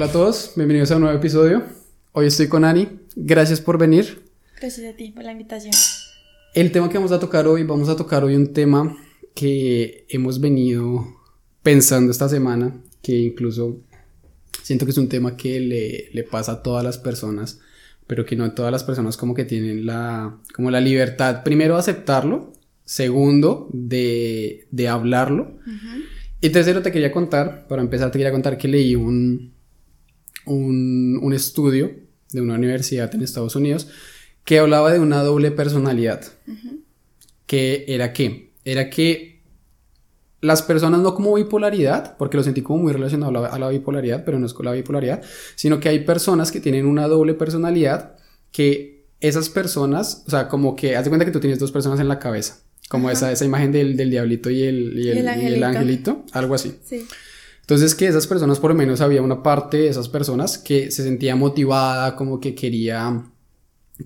Hola a todos, bienvenidos a un nuevo episodio. Hoy estoy con Ani. Gracias por venir. Gracias a ti por la invitación. El tema que vamos a tocar hoy, vamos a tocar hoy un tema que hemos venido pensando esta semana, que incluso siento que es un tema que le, le pasa a todas las personas, pero que no todas las personas como que tienen la, como la libertad, primero, aceptarlo, segundo, de, de hablarlo. Y tercero, te quería contar, para empezar, te quería contar que leí un, un, un estudio de una universidad en Estados Unidos que hablaba de una doble personalidad. Que era que, era que las personas no como bipolaridad, porque lo sentí como muy relacionado a la, a la, bipolaridad, pero no es con la bipolaridad, sino que hay personas que tienen una doble personalidad que esas personas, o sea, como que, haz de cuenta que tú tienes dos personas en la cabeza, como esa, esa imagen del, del diablito y el, y el, El y el angelito. angelito, algo así. Sí. Entonces que esas personas, por lo menos había una parte de esas personas que se sentía motivada, como que quería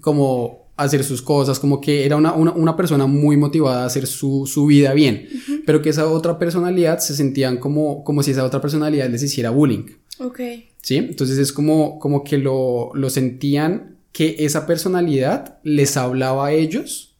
como hacer sus cosas, como que era una, una, una persona muy motivada a hacer su, su vida bien, pero que esa otra personalidad se sentían como, como si esa otra personalidad les hiciera bullying, Ok. ¿sí? Entonces es como, como que lo, lo sentían que esa personalidad les hablaba a ellos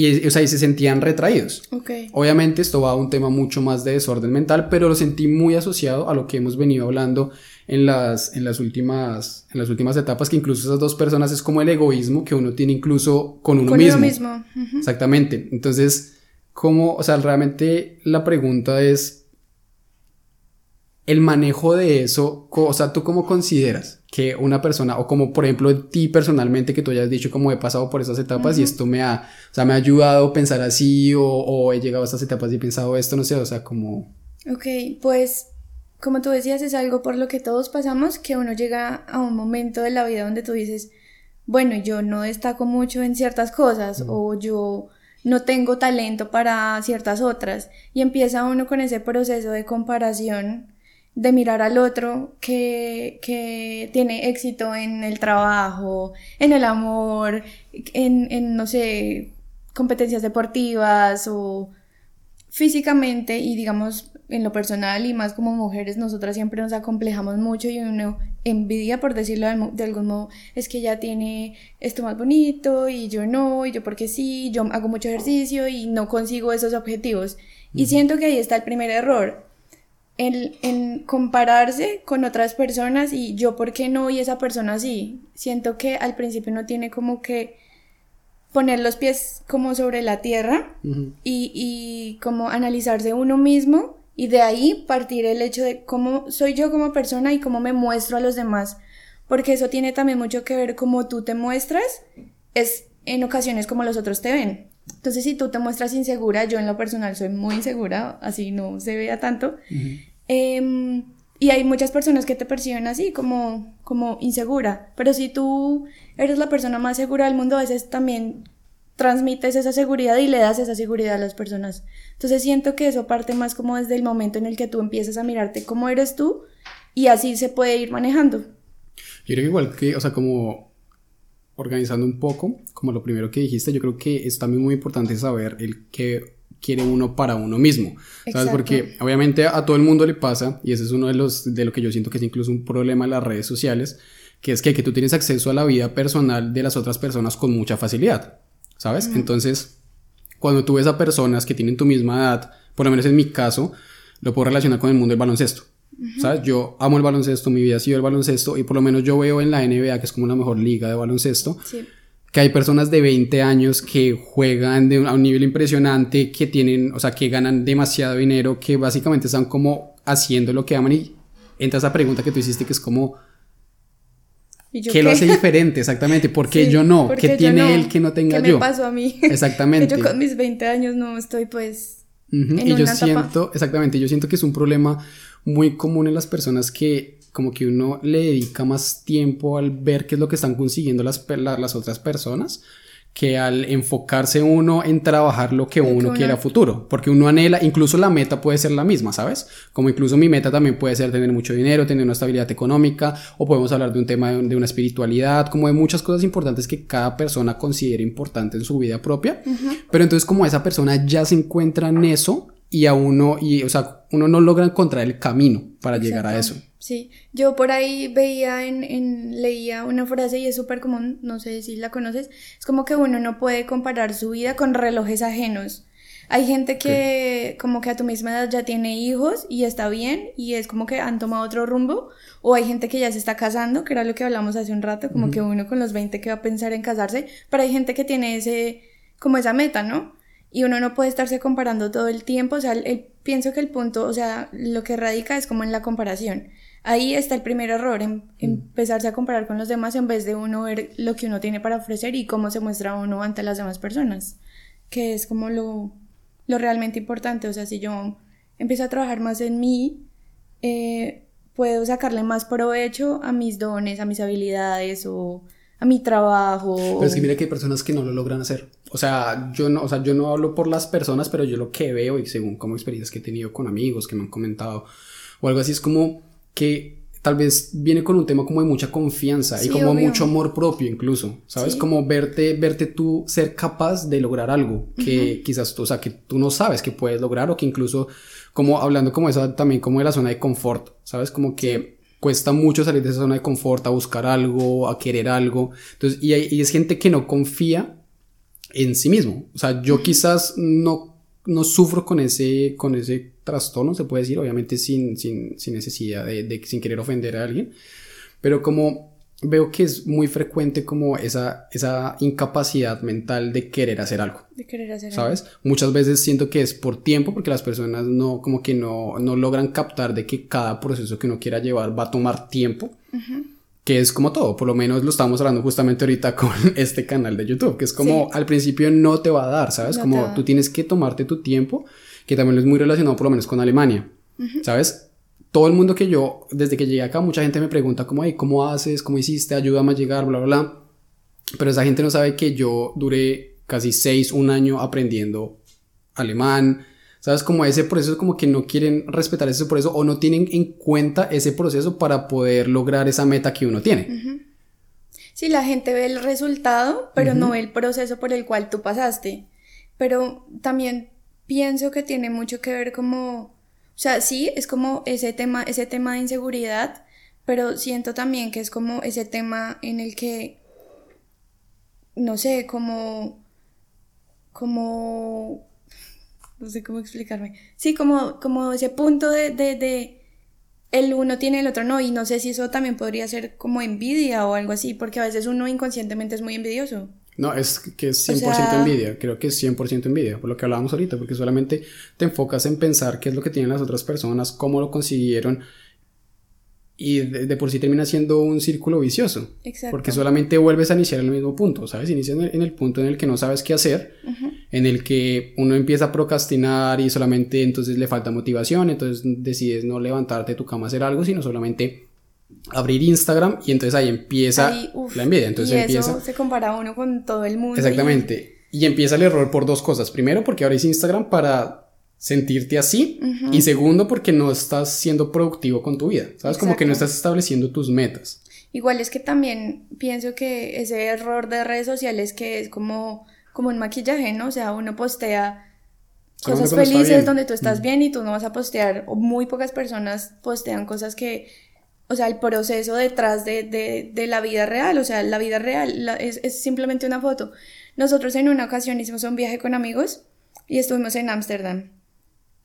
y, o sea, y se sentían retraídos. Obviamente esto va a un tema mucho más de desorden mental, pero lo sentí muy asociado a lo que hemos venido hablando en las, en las, últimas, en las últimas etapas, que incluso esas dos personas es como el egoísmo que uno tiene incluso con uno Con mismo. uno mismo. Exactamente. Entonces, ¿cómo, o sea, realmente la pregunta es el manejo de eso, o sea, ¿tú cómo consideras que una persona, o como por ejemplo ti personalmente, que tú hayas dicho como he pasado por esas etapas y esto me ha, o sea, me ha ayudado a pensar así, o, o he llegado a estas etapas y he pensado esto, no sé, o sea, como... Ok, pues como tú decías, es algo por lo que todos pasamos, que uno llega a un momento de la vida donde tú dices, bueno, yo no destaco mucho en ciertas cosas o yo no tengo talento para ciertas otras y empieza uno con ese proceso de comparación, de mirar al otro que, que tiene éxito en el trabajo, en el amor, en, en no sé, competencias deportivas o físicamente y digamos en lo personal y más como mujeres nosotras siempre nos acomplejamos mucho y uno envidia por decirlo de algún modo es que ella tiene esto más bonito y yo no y yo porque sí yo hago mucho ejercicio y no consigo esos objetivos. Y siento que ahí está el primer error en, en compararse con otras personas y yo por qué no y esa persona sí siento que al principio uno tiene como que poner los pies como sobre la tierra ujú. y, y como analizarse uno mismo y de ahí partir el hecho de cómo soy yo como persona y cómo me muestro a los demás. Porque eso tiene también mucho que ver cómo tú te muestras, es en ocasiones como los otros te ven. Entonces si tú te muestras insegura, yo en lo personal soy muy insegura, así no se vea tanto. Em, y hay muchas personas que te perciben así, como, como insegura. Pero si tú eres la persona más segura del mundo, a veces también transmites esa seguridad y le das esa seguridad a las personas. Entonces siento que eso parte más como desde el momento en el que tú empiezas a mirarte cómo eres tú y así se puede ir manejando. Yo creo que igual que, o sea, como organizando un poco, como lo primero que dijiste, yo creo que es también muy importante saber el que quiere uno para uno mismo, ¿sabes? Exacto. Porque obviamente a todo el mundo le pasa, y ese es uno de los, de lo que yo siento que es incluso un problema en las redes sociales, que es que, que tú tienes acceso a la vida personal de las otras personas con mucha facilidad, ¿sabes? Entonces, cuando tú ves a personas que tienen tu misma edad, por lo menos en mi caso, lo puedo relacionar con el mundo del baloncesto. ¿Sabes? Yo amo el baloncesto, mi vida ha sido el baloncesto y por lo menos yo veo en la NBA, que es como la mejor liga de baloncesto, Sí. Que hay personas de 20 años que juegan de un, a un nivel impresionante, que tienen, o sea, que ganan demasiado dinero, que básicamente están como haciendo lo que aman y entra esa pregunta que tú hiciste que es como, ¿Y yo ¿qué, lo hace diferente? Exactamente, ¿por qué Sí, yo no? ¿por ¿Qué qué tiene no? él que no tenga ¿Qué yo? me pasó a mí? Exactamente. que yo con mis 20 años no estoy pues en Y yo etapa. siento, exactamente, yo siento que es un problema muy común en las personas que como que uno le dedica más tiempo al ver qué es lo que están consiguiendo las, las otras personas que al enfocarse uno en trabajar lo que uno quiere a futuro, porque uno anhela, incluso la meta puede ser la misma, ¿sabes? Como incluso mi meta también puede ser tener mucho dinero, tener una estabilidad económica, o podemos hablar de un tema de, de una espiritualidad, como de muchas cosas importantes que cada persona considera importante en su vida propia, pero entonces como esa persona ya se encuentra en eso, y a uno, y, o sea, uno no logra encontrar el camino para llegar a eso. Sí, yo por ahí veía en, en leía una frase y es súper común, no sé si la conoces, es como que uno no puede comparar su vida con relojes ajenos. Hay gente que como que a tu misma edad ya tiene hijos y está bien y es como que han tomado otro rumbo o hay gente que ya se está casando, que era lo que hablamos hace un rato, como que uno con los 20 que va a pensar en casarse, pero hay gente que tiene ese como esa meta, ¿no? Y uno no puede estarse comparando todo el tiempo, o sea, el, pienso que el punto, o sea, lo que radica es como en la comparación. Ahí está el primer error, en, empezarse a comparar con los demás en vez de uno ver lo que uno tiene para ofrecer y cómo se muestra uno ante las demás personas, que es como lo, lo realmente importante. O sea, si yo empiezo a trabajar más en mí, eh, puedo sacarle más provecho a mis dones, a mis habilidades o a mi trabajo. Pero es que mira que hay personas que no lo logran hacer. O sea, yo no, o sea, yo no hablo por las personas, pero yo lo que veo y según como experiencias que he tenido con amigos que me han comentado o algo así es como que tal vez viene con un tema como de mucha confianza y como mucho amor propio incluso, ¿sabes? Como verte, verte tú ser capaz de lograr algo que quizás tú, o sea, que tú no sabes que puedes lograr o que incluso como hablando como esa también como de la zona de confort, ¿sabes? Como que cuesta mucho salir de esa zona de confort, a buscar algo, a querer algo. Entonces, y, y es gente que no confía en sí mismo. O sea, yo quizás no, no sufro con ese, con ese trastorno, se puede decir, obviamente sin, sin, sin necesidad de, de, sin querer ofender a alguien, pero como veo que es muy frecuente como esa, esa incapacidad mental de querer hacer algo. De querer hacer ¿Sabes? Muchas veces siento que es por tiempo, porque las personas no, como que no, no logran captar de que cada proceso que uno quiera llevar va a tomar tiempo. Que es como todo, por lo menos lo estamos hablando justamente ahorita con este canal de YouTube, que es como al principio no te va a dar, ¿sabes? como tú tienes que tomarte tu tiempo, que también es muy relacionado por lo menos con Alemania, ¿sabes? Todo el mundo que yo, desde que llegué acá, mucha gente me pregunta como, hey, ¿cómo haces? ¿Cómo hiciste? Ayúdame a llegar, bla, bla, bla. Pero esa gente no sabe que yo duré casi seis, un año aprendiendo alemán. ¿Sabes? Como ese proceso, como que no quieren respetar ese proceso o no tienen en cuenta ese proceso para poder lograr esa meta que uno tiene. Sí, la gente ve el resultado, pero no ve el proceso por el cual tú pasaste. Pero también pienso que tiene mucho que ver como o sea, sí, es como ese tema, ese tema de inseguridad, pero siento también que es como ese tema en el que, no sé, como, como, no sé cómo explicarme. Sí, como, como ese punto de, de, de el uno tiene el otro no, y no sé si eso también podría ser como envidia o algo así, porque a veces uno inconscientemente es muy envidioso. No, es que es 100% envidia, creo que es 100% envidia, por lo que hablábamos ahorita, porque solamente te enfocas en pensar qué es lo que tienen las otras personas, cómo lo consiguieron, y de, por sí termina siendo un círculo vicioso. Exacto. Porque solamente vuelves a iniciar en el mismo punto, ¿sabes? Inicias en el, punto en el que no sabes qué hacer, en el que uno empieza a procrastinar y solamente entonces le falta motivación, entonces decides no levantarte de tu cama a hacer algo, sino solamente abrir Instagram y entonces ahí empieza la envidia. Entonces y empieza... eso se compara uno con todo el mundo. Exactamente. Y... empieza el error por dos cosas. Primero, porque abrís Instagram para sentirte así. Y segundo, porque no estás siendo productivo con tu vida. ¿Sabes? Como que no estás estableciendo tus metas. Igual es que también pienso que ese error de redes sociales que es como, como un maquillaje, ¿no? O sea, uno postea cosas felices donde tú estás bien y tú no vas a postear, o muy pocas personas postean cosas que o sea, el proceso detrás de, de, de, la vida real, o sea, la vida real es, es, simplemente una foto. Nosotros en una ocasión hicimos un viaje con amigos y estuvimos en Ámsterdam.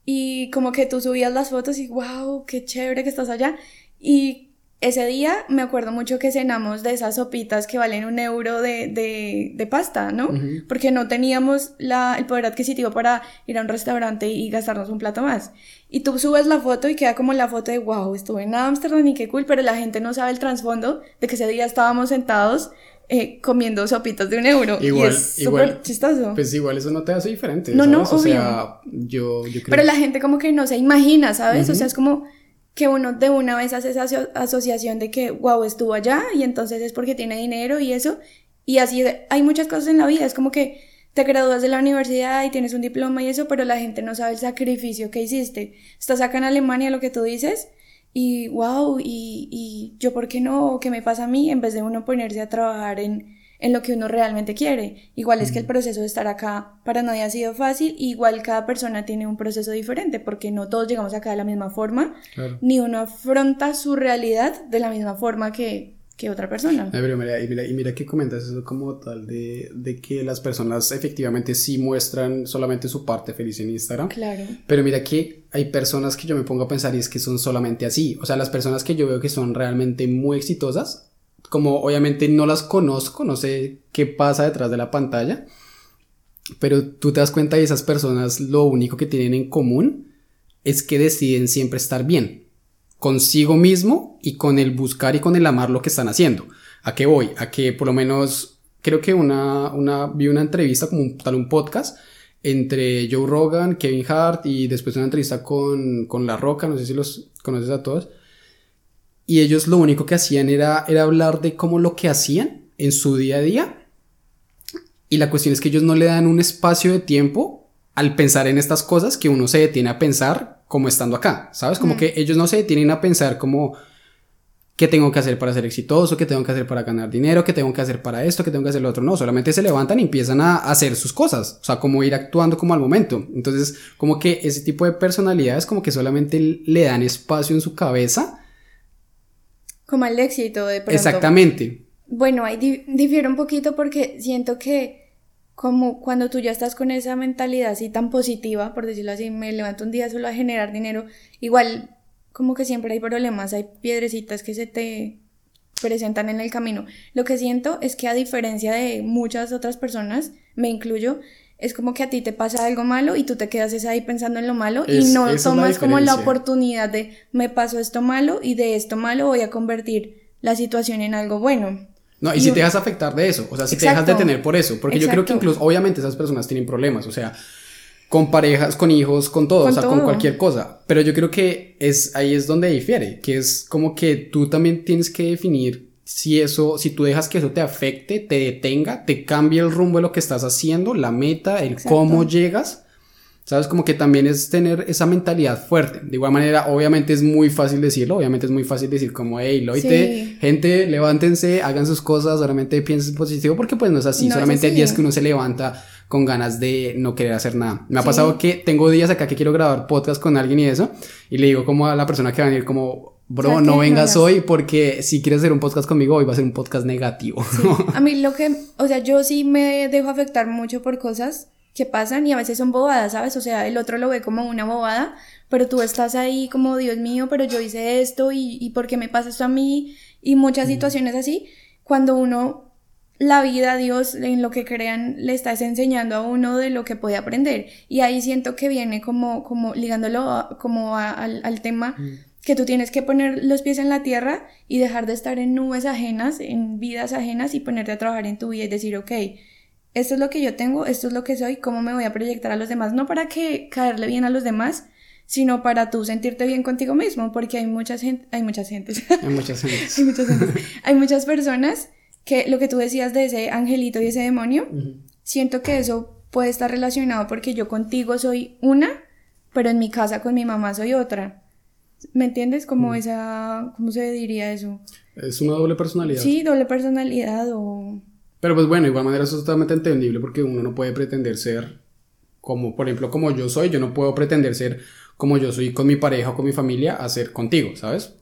Y como que tú subías las fotos y wow, qué chévere que estás allá. Y ese día me acuerdo mucho que cenamos de esas sopitas que valen un euro de, de, de pasta, ¿no? Porque no teníamos la, el poder adquisitivo para ir a un restaurante y gastarnos un plato más. Y tú subes la foto y queda como la foto de, wow, estuve en Ámsterdam y qué cool, pero la gente no sabe el trasfondo de que ese día estábamos sentados eh, comiendo sopitas de un euro. Igual, y es súper chistoso. Pues igual eso no te hace diferente. No, ¿sabes? no, o sea, yo, yo creo... Pero la gente como que no se imagina, ¿sabes? O sea, es como que uno de una vez hace esa asociación de que, wow, estuvo allá y entonces es porque tiene dinero y eso. Y así hay muchas cosas en la vida, es como que te gradúas de la universidad y tienes un diploma y eso, pero la gente no sabe el sacrificio que hiciste. Estás acá en Alemania, lo que tú dices, y wow, y, y yo, ¿por qué no? ¿Qué me pasa a mí? En vez de uno ponerse a trabajar en, en lo que uno realmente quiere. Igual es que el proceso de estar acá para nadie ha sido fácil, igual cada persona tiene un proceso diferente, porque no todos llegamos acá de la misma forma, ni uno afronta su realidad de la misma forma que, que otra persona. y, mira, que comentas eso como tal de, de, que las personas efectivamente sí muestran solamente su parte feliz en Instagram. Claro. Pero mira que hay personas que yo me pongo a pensar y es que son solamente así. O sea, las personas que yo veo que son realmente muy exitosas como obviamente no las conozco, no sé qué pasa detrás de la pantalla, pero tú te das cuenta de esas personas lo único que tienen en común es que deciden siempre estar bien, consigo mismo y con el buscar y con el amar lo que están haciendo. ¿A qué voy? A que por lo menos creo que una, una vi una entrevista como tal un podcast entre Joe Rogan, Kevin Hart y después una entrevista con, con La Roca, no sé si los conoces a todos y ellos lo único que hacían era, era hablar de cómo lo que hacían en su día a día. Y la cuestión es que ellos no le dan un espacio de tiempo al pensar en estas cosas que uno se detiene a pensar como estando acá, ¿sabes? Como que ellos no se detienen a pensar como qué tengo que hacer para ser exitoso, qué tengo que hacer para ganar dinero, qué tengo que hacer para esto, qué tengo que hacer lo otro. No, solamente se levantan y empiezan a hacer sus cosas, o sea, como ir actuando como al momento. Entonces, como que ese tipo de personalidades como que solamente le dan espacio en su cabeza como el éxito de pronto. Exactamente. Bueno, ahí difiere un poquito porque siento que como cuando tú ya estás con esa mentalidad así tan positiva, por decirlo así, me levanto un día solo a generar dinero, igual como que siempre hay problemas, hay piedrecitas que se te presentan en el camino. Lo que siento es que a diferencia de muchas otras personas, me incluyo, es como que a ti te pasa algo malo y tú te quedas ahí pensando en lo malo y no tomas como la oportunidad de me pasó esto malo y de esto malo voy a convertir la situación en algo bueno. No, y, si te dejas afectar de eso, o sea, si te dejas detener por eso, porque yo creo que incluso, obviamente esas personas tienen problemas, o sea, con parejas, con hijos, con todo, o sea, con cualquier cosa, pero yo creo que es ahí es donde difiere, que es como que tú también tienes que definir si eso, si tú dejas que eso te afecte, te detenga, te cambie el rumbo de lo que estás haciendo, la meta, el cómo llegas, sabes, como que también es tener esa mentalidad fuerte. De igual manera, obviamente es muy fácil decirlo, obviamente es muy fácil decir como, hey, loite, gente, levántense, hagan sus cosas, solamente piensen positivo, porque pues no es así, solamente hay días que uno se levanta con ganas de no querer hacer nada. Me ha pasado que tengo días acá que quiero grabar podcast con alguien y eso, y le digo como a la persona que va a venir como, Bro, no vengas hoy porque si quieres hacer un podcast conmigo, hoy va a ser un podcast negativo. A mí lo que, o sea, yo sí me dejo afectar mucho por cosas que pasan y a veces son bobadas, ¿sabes? O sea, el otro lo ve como una bobada, pero tú estás ahí como, Dios mío, pero yo hice esto y, y ¿por qué me pasa esto a mí? Y muchas mm. situaciones así, cuando uno, la vida, Dios, en lo que crean, le estás enseñando a uno de lo que puede aprender. Y ahí siento que viene como, como ligándolo como al, al, tema. Mm que tú tienes que poner los pies en la tierra y dejar de estar en nubes ajenas, en vidas ajenas y ponerte a trabajar en tu vida y decir, ok, esto es lo que yo tengo, esto es lo que soy, cómo me voy a proyectar a los demás, no para que caerle bien a los demás, sino para tú sentirte bien contigo mismo, porque hay muchas gente, hay muchas gentes. Hay muchas gentes. hay muchas Hay muchas personas que lo que tú decías de ese angelito y ese demonio, siento que eso puede estar relacionado porque yo contigo soy una, pero en mi casa con mi mamá soy otra. ¿Me entiendes? Como mm. esa, ¿cómo se diría eso? Es una doble personalidad. Sí, doble personalidad o... Pero pues bueno, de igual manera eso es totalmente entendible porque uno no puede pretender ser como, por ejemplo, como yo soy, yo no puedo pretender ser como yo soy con mi pareja o con mi familia a ser contigo, ¿sabes?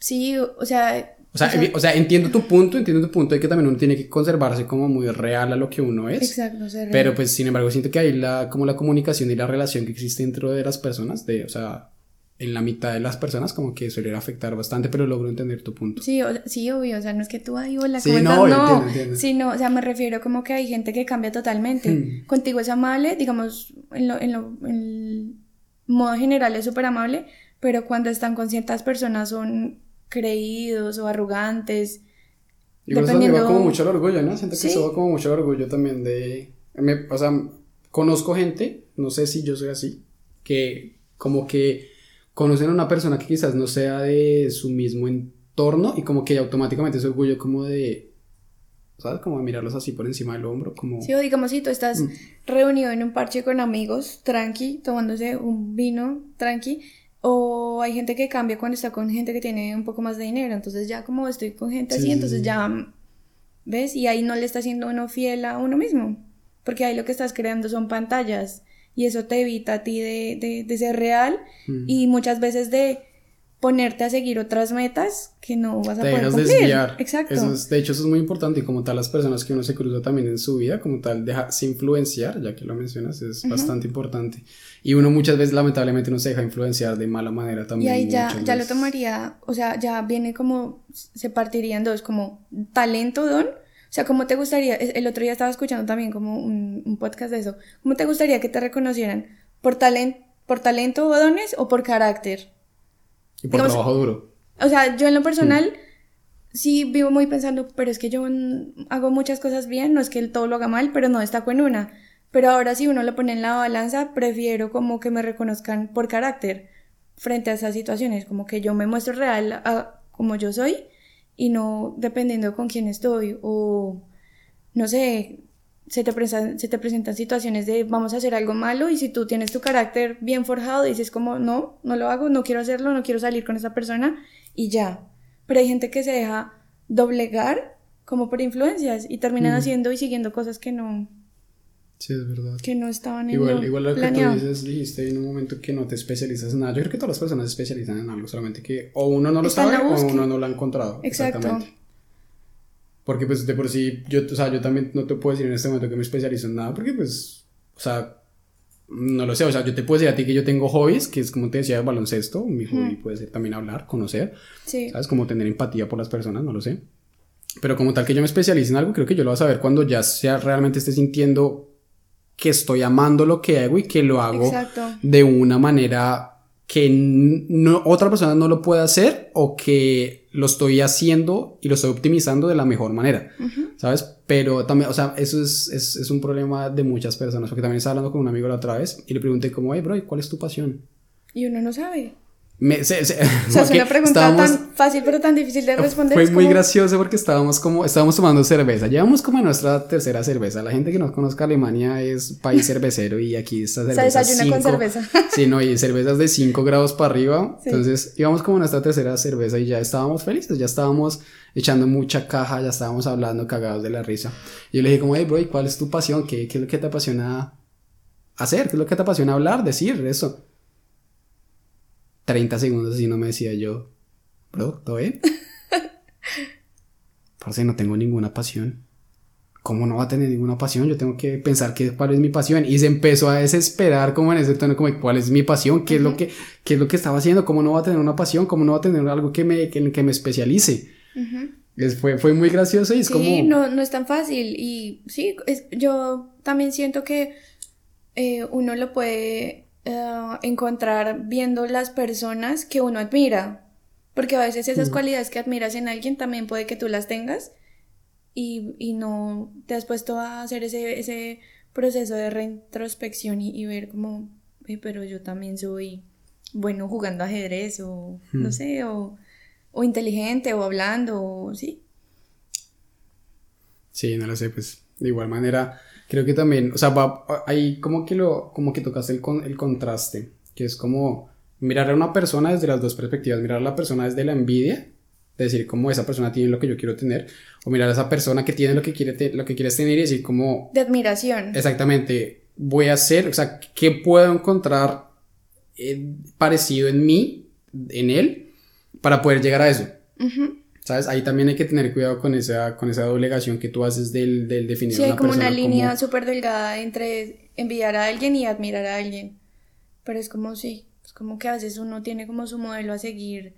Sí, o sea... O sea, o sea, entiendo tu punto, entiendo tu punto de que también uno tiene que conservarse como muy real a lo que uno es. Exacto, ser Pero pues sin embargo siento que hay la, como la comunicación y la relación que existe dentro de las personas, de, o sea, en la mitad de las personas como que suele afectar bastante, pero logro entender tu punto. Sí, sí, obvio, o sea, no es que tú ahí hola, sí, no, no, sino, o sea, me refiero como que hay gente que cambia totalmente. Hmm. Contigo es amable, digamos, en lo, en lo en modo general es súper amable, pero cuando están con ciertas personas son creídos o arrogantes. Y dependiendo... eso va como mucho el orgullo, ¿no? Siento que eso va como mucho el orgullo también de... Me, o sea, conozco gente, no sé si yo soy así, que como que conocen a una persona que quizás no sea de su mismo entorno y como que automáticamente ese orgullo como de, ¿sabes? Como de mirarlos así por encima del hombro, como... Sí, o digamos si tú estás mm. reunido en un parche con amigos, tranqui, tomándose un vino, tranqui, o hay gente que cambia cuando está con gente que tiene un poco más de dinero, entonces ya como estoy con gente así, entonces ya ¿ves? Y ahí no le está siendo uno fiel a uno mismo, porque ahí lo que estás creando son pantallas y eso te evita a ti de, de, ser real mm. y muchas veces de ponerte a seguir otras metas que no vas a poder cumplir. desviar. Exacto. de hecho, eso es muy importante y como tal las personas que uno se cruza también en su vida, como tal, dejarse influenciar, ya que lo mencionas, es bastante importante. Y uno muchas veces lamentablemente no se deja influenciar de mala manera también. Y ahí ya, ya lo tomaría, o sea, ya viene como, se partiría en dos, como talento, don. O sea, ¿cómo te gustaría? El otro día estaba escuchando también como un, un podcast de eso. ¿Cómo te gustaría que te reconocieran? ¿Por, talent, por talento o dones o por carácter? Y por trabajo duro. O sea, yo en lo personal sí vivo muy pensando, pero es que yo hago muchas cosas bien, no es que todo lo haga mal, pero no destaco en una. Pero ahora si uno lo pone en la balanza, prefiero como que me reconozcan por carácter frente a esas situaciones, como que yo me muestro real a, como yo soy y no dependiendo con quién estoy o no sé, se te, presentan, se te presentan situaciones de vamos a hacer algo malo y si tú tienes tu carácter bien forjado dices como no, no lo hago, no quiero hacerlo, no quiero salir con esa persona y ya. Pero hay gente que se deja doblegar como por influencias y terminan haciendo y siguiendo cosas que no... Sí, es verdad. Que no estaban en Igual, igual lo que tú dices, dijiste en un momento que no te especializas en nada. Yo creo que todas las personas se especializan en algo, solamente que o uno no lo sabe o uno no lo ha encontrado. Exacto. Exactamente. Porque pues de por sí, yo, o sea, yo también no te puedo decir en este momento que me especializo en nada, porque pues, o sea, no lo sé, o sea, yo te puedo decir a ti que yo tengo hobbies, que es como te decía, el baloncesto, mi hobby puede ser también hablar, conocer, sí. ¿sabes? Como tener empatía por las personas, no lo sé. Pero como tal que yo me especialice en algo, creo que yo lo voy a saber cuando ya sea realmente esté sintiendo que estoy amando lo que hago y que lo hago de una manera que no, otra persona no lo puede hacer o que lo estoy haciendo y lo estoy optimizando de la mejor manera, ¿sabes? Pero también, o sea, eso es, es, es, un problema de muchas personas, porque también estaba hablando con un amigo la otra vez y le pregunté como, hey, bro, ¿cuál es tu pasión? Y uno no sabe. Me, se, o sea, es una pregunta tan fácil pero tan difícil de responder. Fue muy gracioso porque estábamos como, estábamos tomando cerveza. Llevamos como nuestra tercera cerveza. La gente que no conozca Alemania es país cervecero y aquí está cerveza. Se desayuna con cerveza. Sí, no, y cervezas de 5 grados para arriba. Entonces íbamos como nuestra tercera cerveza y ya estábamos felices, ya estábamos echando mucha caja, ya estábamos hablando cagados de la risa. Y yo le dije como, hey bro, ¿cuál es tu pasión? ¿Qué, ¿Qué es lo que te apasiona hacer? ¿Qué es lo que te apasiona hablar, decir, eso? 30 segundos y no me decía yo, bro, ¿todo bien? Parce, no tengo ninguna pasión. ¿Cómo no va a tener ninguna pasión? Yo tengo que pensar que, cuál es mi pasión. Y se empezó a desesperar como en ese tono, como cuál es mi pasión, qué es lo que, qué es lo que estaba haciendo, cómo no va a tener una pasión, cómo no va a tener algo que me, que, que me especialice. fue, fue muy gracioso y es como... Sí, no, no es tan fácil. Y sí, yo también siento que eh, uno lo puede eh, encontrar viendo las personas que uno admira. Porque a veces esas cualidades que admiras en alguien también puede que tú las tengas y, y no te has puesto a hacer ese, ese proceso de reintrospección y, ver como, pero yo también soy bueno jugando ajedrez o no sé, o, o, inteligente o hablando, o sí. Sí, no lo sé, pues de igual manera creo que también, o sea, va, ahí como que lo, como que tocaste el, el contraste, que es como mirar a una persona desde las dos perspectivas, mirar a la persona desde la envidia, decir como esa persona tiene lo que yo quiero tener, o mirar a esa persona que tiene lo que, quiere lo que quieres tener y decir como... De admiración. Exactamente, voy a hacer, o sea, ¿qué puedo encontrar eh, parecido en mí, en él, para poder llegar a eso? ¿Sabes? Ahí también hay que tener cuidado con esa, con esa doblegación que tú haces del, del definir sí, hay como una línea súper delgada entre envidiar a alguien y admirar a alguien. Pero es como sí, es como que a veces uno tiene como su modelo a seguir,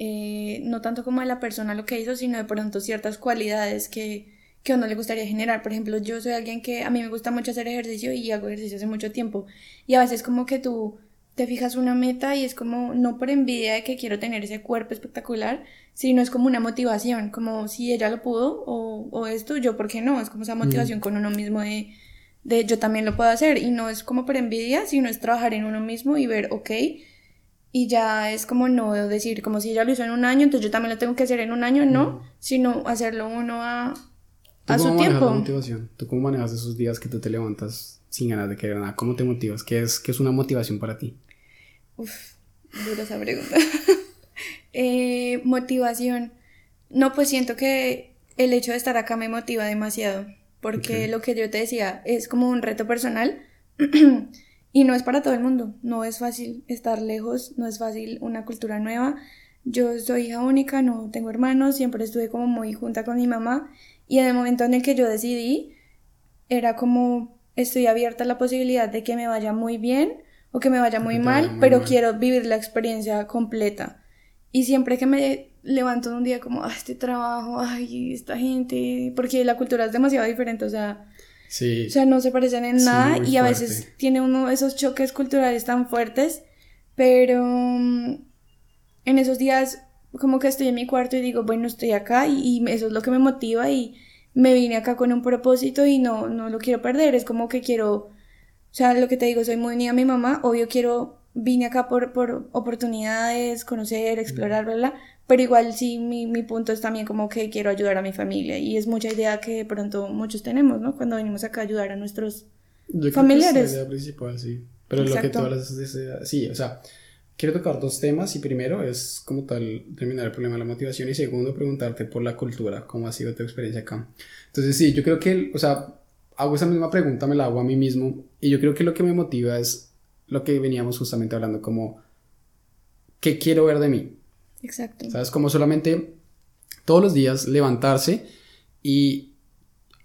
eh, no tanto como de la persona lo que hizo, sino de pronto ciertas cualidades que, que a uno le gustaría generar. Por ejemplo, yo soy alguien que a mí me gusta mucho hacer ejercicio y hago ejercicio hace mucho tiempo. Y a veces como que tú te fijas una meta y es como, no por envidia de que quiero tener ese cuerpo espectacular, sino es como una motivación, como si ella lo pudo o, o esto, yo por qué no, es como esa motivación con uno mismo de, de yo también lo puedo hacer y no es como por envidia, sino es trabajar en uno mismo y ver, ok, y ya es como no decir, como si ella lo hizo en un año, entonces yo también lo tengo que hacer en un año, no, sino hacerlo uno a, a su tiempo. motivación? ¿Tú cómo manejas esos días que tú te levantas sin ganas de querer nada? ¿Cómo te motivas? ¿Qué es, qué es una motivación para ti? Uf, dura esa pregunta. eh, motivación. No, pues siento que el hecho de estar acá me motiva demasiado, porque lo que yo te decía es como un reto personal y no es para todo el mundo, no es fácil estar lejos, no es fácil una cultura nueva. Yo soy hija única, no tengo hermanos, siempre estuve como muy junta con mi mamá y en el momento en el que yo decidí, era como estoy abierta a la posibilidad de que me vaya muy bien o que me vaya muy mal, pero quiero vivir la experiencia completa. Y siempre que me levanto un día como, ah, este trabajo, ay, esta gente, porque la cultura es demasiado diferente, o sea, sí. o sea, no se parecen en nada y a veces tiene uno esos choques culturales tan fuertes, pero mm, en esos días como que estoy en mi cuarto y digo, bueno, estoy acá y, y eso es lo que me motiva y me vine acá con un propósito y no, no lo quiero perder, es como que quiero, o sea, lo que te digo, soy muy unida a mi mamá, obvio quiero vine acá por, por oportunidades, conocer, explorar, ¿verdad? Pero igual sí, mi, mi, punto es también como que quiero ayudar a mi familia y es mucha idea que de pronto muchos tenemos, ¿no? Cuando venimos acá a ayudar a nuestros familiares. es la idea principal, sí. Pero lo que tú hablas es, sí, o sea, quiero tocar dos temas y primero es como tal terminar el problema de la motivación y segundo preguntarte por la cultura, cómo ha sido tu experiencia acá. Entonces sí, yo creo que, o sea, hago esa misma pregunta, me la hago a mí mismo y yo creo que lo que me motiva es lo que veníamos justamente hablando, como, ¿qué quiero ver de mí? Exacto. ¿Sabes? Como solamente todos los días levantarse y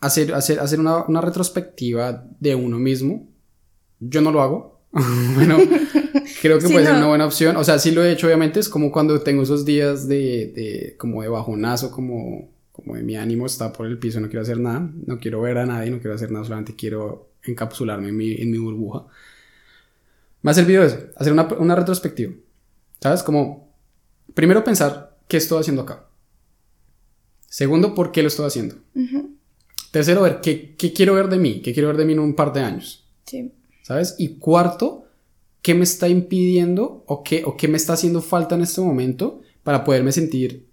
hacer, hacer, hacer una, una retrospectiva de uno mismo. Yo no lo hago. bueno, creo que puede ser una buena opción. O sea, sí lo he hecho, obviamente. Es como cuando tengo esos días de, de como de bajonazo, como, como de mi ánimo está por el piso, no quiero hacer nada, no quiero ver a nadie, no quiero hacer nada, solamente quiero encapsularme en mi, en mi burbuja. Me ha servido eso, hacer una, una retrospectiva. ¿Sabes? Como, primero pensar, ¿qué estoy haciendo acá? Segundo, ¿por qué lo estoy haciendo? Tercero, ver, ¿qué, ¿qué, quiero ver de mí? ¿Qué quiero ver de mí en un par de años? Sí. ¿Sabes? Y cuarto, ¿qué me está impidiendo o qué, o qué me está haciendo falta en este momento para poderme sentir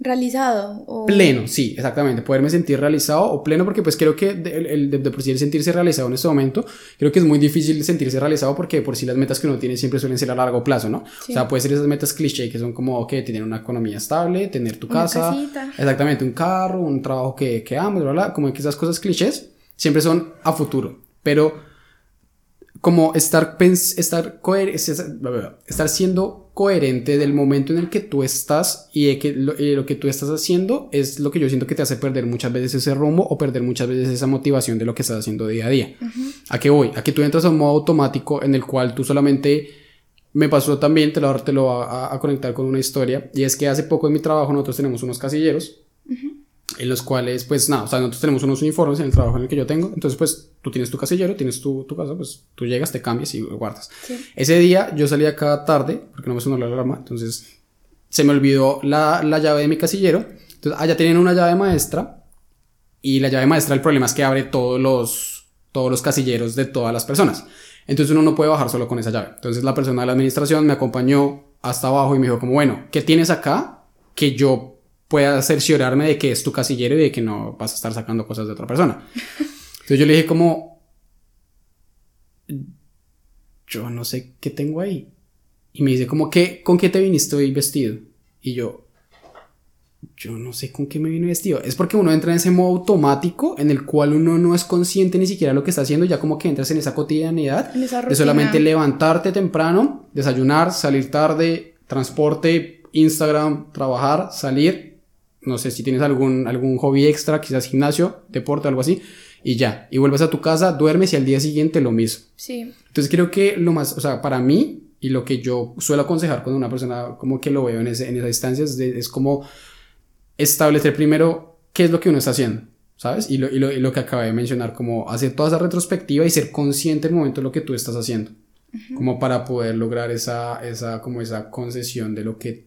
realizado o... pleno sí exactamente poderme sentir realizado o pleno porque pues creo que de, el, de, por sí el sentirse realizado en este momento creo que es muy difícil sentirse realizado porque por sí las metas que uno tiene siempre suelen ser a largo plazo no o sea puede ser esas metas cliché que son como que tener una economía estable tener tu casa exactamente un carro un trabajo que, que amas ¿verdad? como que esas cosas clichés siempre son a futuro pero como estar, estar, estar siendo coherente del momento en el que tú estás y de que lo, que tú estás haciendo es lo que yo siento que te hace perder muchas veces ese rumbo o perder muchas veces esa motivación de lo que estás haciendo día a día. ¿A qué voy? A que tú entras a un modo automático en el cual tú solamente... Me pasó también, te lo, te lo voy a, conectar con una historia, y es que hace poco en mi trabajo nosotros tenemos unos casilleros en los cuales, pues nada, o sea, nosotros tenemos unos uniformes en el trabajo en el que yo tengo, entonces pues tú tienes tu casillero, tienes tu, tu casa, pues tú llegas, te cambias y guardas. Ese día yo salía cada tarde, porque no me sonó la alarma, entonces se me olvidó la, la llave de mi casillero, entonces allá tienen una llave maestra y la llave maestra el problema es que abre todos los, todos los casilleros de todas las personas. Entonces uno no puede bajar solo con esa llave. Entonces la persona de la administración me acompañó hasta abajo y me dijo como, bueno, ¿qué tienes acá que yo pueda cerciorarme de que es tu casillero y de que no vas a estar sacando cosas de otra persona. Entonces yo le dije como, yo no sé qué tengo ahí. Y me dice como, ¿qué, ¿con qué te viniste hoy vestido? Y yo, yo no sé con qué me vine vestido. Es porque uno entra en ese modo automático en el cual uno no es consciente ni siquiera de lo que está haciendo, ya como que entras en esa cotidianidad de solamente levantarte temprano, desayunar, salir tarde, transporte, Instagram, trabajar, salir no sé si tienes algún, algún hobby extra, quizás gimnasio, deporte, algo así, y ya. Y vuelves a tu casa, duermes y al día siguiente lo mismo. Sí. Entonces creo que lo más, o sea, para mí, y lo que yo suelo aconsejar cuando una persona como que lo veo en, ese, en esas instancias, es como establecer primero qué es lo que uno está haciendo. ¿Sabes? Y lo, y lo, y lo que acabé de mencionar, como hacer toda esa retrospectiva y ser consciente en el momento de lo que tú estás haciendo. Como para poder lograr esa, esa, como esa concesión de lo que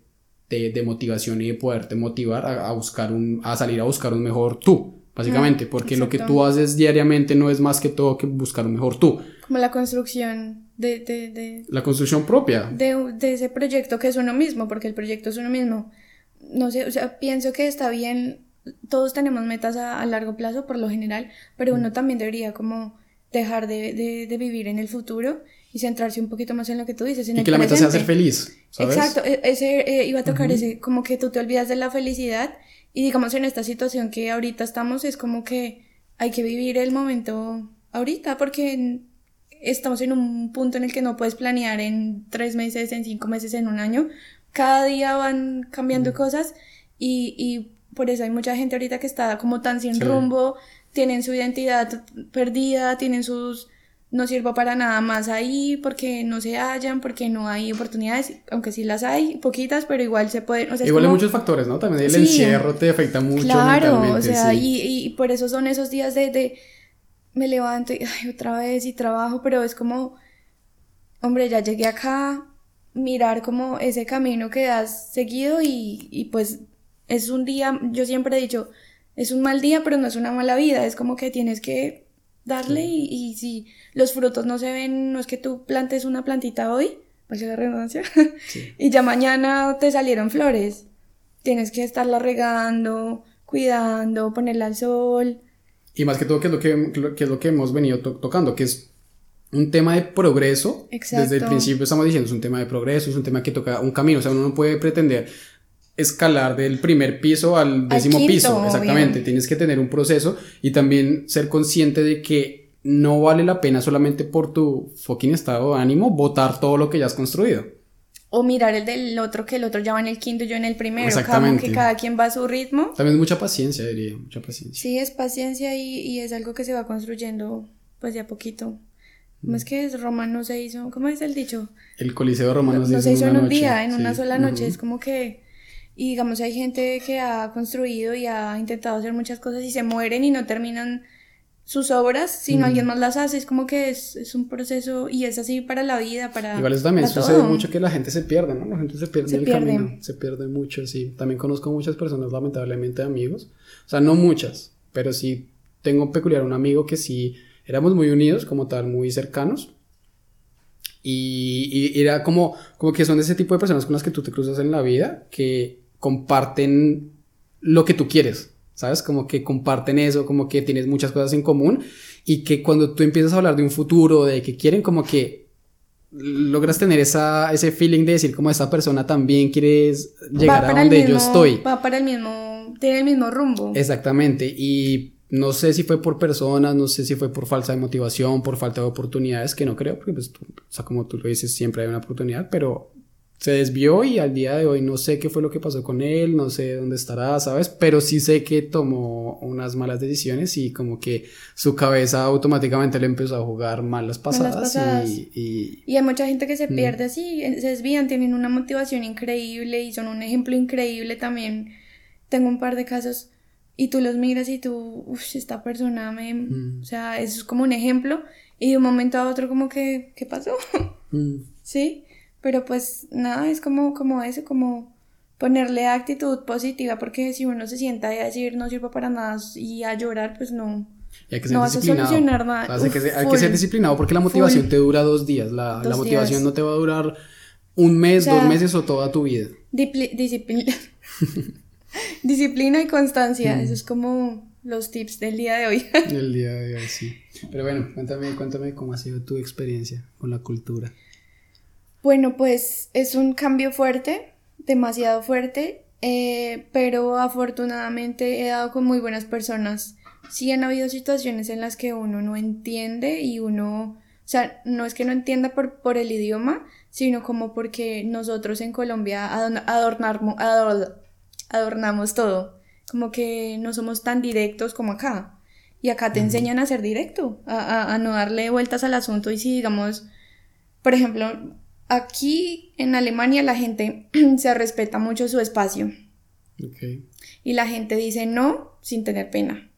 de, motivación y de poderte motivar a, buscar un, a salir a buscar un mejor tú, básicamente, porque lo que tú haces diariamente no es más que todo que buscar un mejor tú. Como la construcción de... de, de la construcción propia. De, de, ese proyecto que es uno mismo, porque el proyecto es uno mismo. No sé, o sea, pienso que está bien, todos tenemos metas a, a largo plazo por lo general, pero uno también debería como dejar de, de vivir en el futuro y centrarse un poquito más en lo que tú dices. En y que la meta sea ser feliz. ¿sabes? Exacto, e, ese, eh, iba a tocar ese, como que tú te olvidas de la felicidad Y digamos en esta situación que ahorita estamos es como que hay que vivir el momento ahorita porque estamos en un punto en el que no puedes planear en tres meses, en cinco meses, en un año. Cada día van cambiando cosas y, y, por eso hay mucha gente ahorita que está como tan sin rumbo, tienen su identidad perdida, tienen sus no sirvo para nada más ahí porque no se hallan, porque no hay oportunidades, aunque sí las hay, poquitas, pero igual se pueden... igual hay muchos factores, ¿no? También el encierro te afecta mucho. Claro, o sea, y, y, por eso son esos días de, de me levanto y ay, otra vez y trabajo, pero es como, hombre, ya llegué acá, mirar como ese camino que has seguido y, y pues es un día, yo siempre he dicho, es un mal día, pero no es una mala vida, es como que tienes que darle y, y, si los frutos no se ven, no es que tú plantes una plantita hoy, ser la redundancia, y ya mañana te salieron flores. Tienes que estarla regando, cuidando, ponerla al sol. Y más que todo, que es lo que, que, es lo que hemos venido tocando, que es un tema de progreso. Desde el principio estamos diciendo, es un tema de progreso, es un tema que toca un camino, o sea, uno no puede pretender escalar del primer piso al décimo piso, exactamente, tienes que tener un proceso y también ser consciente de que no vale la pena solamente por tu fucking estado de ánimo votar todo lo que ya has construido. O mirar el del otro, que el otro ya va en el quinto y yo en el primero. Exactamente. que cada quien va a su ritmo. También es mucha paciencia, diría, mucha paciencia. Sí, es paciencia y, y es algo que se va construyendo pues de a poquito. ¿Cómo es que es? Roma no se hizo, ¿cómo es el dicho? El Coliseo Romano no, se hizo en un día, en una sola noche. Es como que y digamos, hay gente que ha construido y ha intentado hacer muchas cosas y se mueren y no terminan sus obras, sino alguien más las hace. Es como que es, es, un proceso y es así para la vida, para. Igual eso también sucede mucho que la gente se pierde, ¿no? La gente se pierde en el camino. Se pierde mucho, sí. También conozco muchas personas, lamentablemente, amigos. O sea, no muchas, pero sí tengo peculiar un amigo que sí éramos muy unidos, como tal, muy cercanos. Y, y, era como, como que son ese tipo de personas con las que tú te cruzas en la vida, que comparten lo que tú quieres, ¿sabes? Como que comparten eso, como que tienes muchas cosas en común y que cuando tú empiezas a hablar de un futuro, de que quieren como que logras tener esa, ese feeling de decir como esta persona también quiere llegar a donde yo estoy. Va para el mismo, tiene el mismo rumbo. Exactamente, y no sé si fue por personas, no sé si fue por falta de motivación, por falta de oportunidades, que no creo, porque pues, o sea, como tú lo dices, siempre hay una oportunidad, pero se desvió y al día de hoy no sé qué fue lo que pasó con él, no sé dónde estará, ¿sabes? Pero sí sé que tomó unas malas decisiones y como que su cabeza automáticamente le empezó a jugar malas pasadas, Y, y, hay mucha gente que se mm. pierde así, se desvían, tienen una motivación increíble y son un ejemplo increíble también. Tengo un par de casos y tú los miras y tú, uff, esta persona me... Mm. O sea, eso es como un ejemplo y de un momento a otro como que, ¿qué pasó? Mm. ¿Sí? Pero pues nada, es como, como eso, como ponerle actitud positiva, porque si uno se sienta a decir no sirvo para nada y a llorar, pues no. hay que ser no vas a solucionar nada. hay, que ser, disciplinado porque la motivación te dura dos días. La, la motivación no te va a durar un mes, dos meses o toda tu vida. Disciplina. disciplina y constancia. Mm. Eso es como los tips del día de hoy. del día de hoy, sí. Pero bueno, cuéntame, cuéntame cómo ha sido tu experiencia con la cultura. Bueno, pues es un cambio fuerte, demasiado fuerte, eh, pero afortunadamente he dado con muy buenas personas. Sí han habido situaciones en las que uno no entiende y uno, o sea, no es que no entienda por, por el idioma, sino como porque nosotros en Colombia adornamos, adornamos todo, como que no somos tan directos como acá. Y acá te enseñan a ser directo, a, a no darle vueltas al asunto y si digamos, por ejemplo, Aquí en Alemania la gente se respeta mucho su espacio. Y la gente dice no sin tener pena.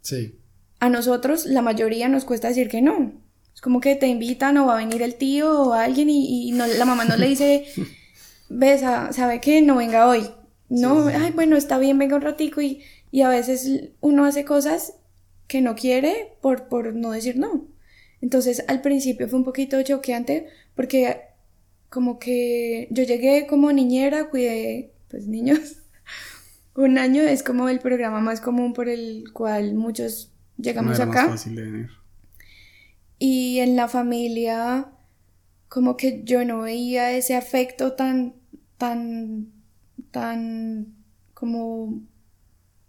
Sí. A nosotros, la mayoría, nos cuesta decir que no. Es como que te invitan o va a venir el tío o alguien y, la mamá no le dice, ves, sabe que no venga hoy. No, ay, bueno, está bien, venga un ratico y, y a veces uno hace cosas que no quiere por, por no decir no. Entonces al principio fue un poquito choqueante porque como que yo llegué como niñera, cuidé pues niños. Un año es como el programa más común por el cual muchos llegamos acá. Y en la familia como que yo no veía ese afecto tan tan tan como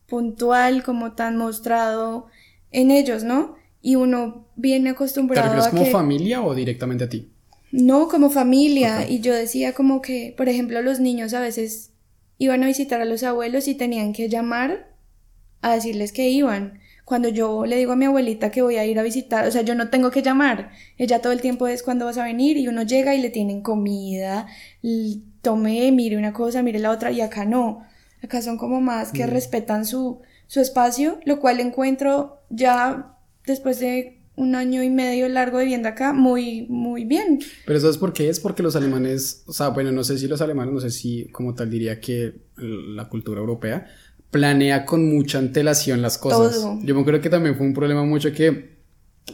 puntual, como tan mostrado en ellos, ¿no? Y uno viene acostumbrado ¿Te refieres a como que... familia o directamente a ti? No, como familia. Y yo decía como que, por ejemplo, los niños a veces iban a visitar a los abuelos y tenían que llamar a decirles que iban. Cuando yo le digo a mi abuelita que voy a ir a visitar, o sea, yo no tengo que llamar. Ella todo el tiempo es cuando vas a venir y uno llega y le tienen comida, tome, mire una cosa, mire la otra y acá no. Acá son como más que respetan su, su espacio, lo cual encuentro ya después de un año y medio largo viviendo acá muy, muy bien. Pero ¿sabes por qué? Es porque los alemanes, o sea, bueno, no sé si los alemanes, no sé si como tal diría que la cultura europea planea con mucha antelación las cosas. Todo. Yo me acuerdo que también fue un problema mucho que,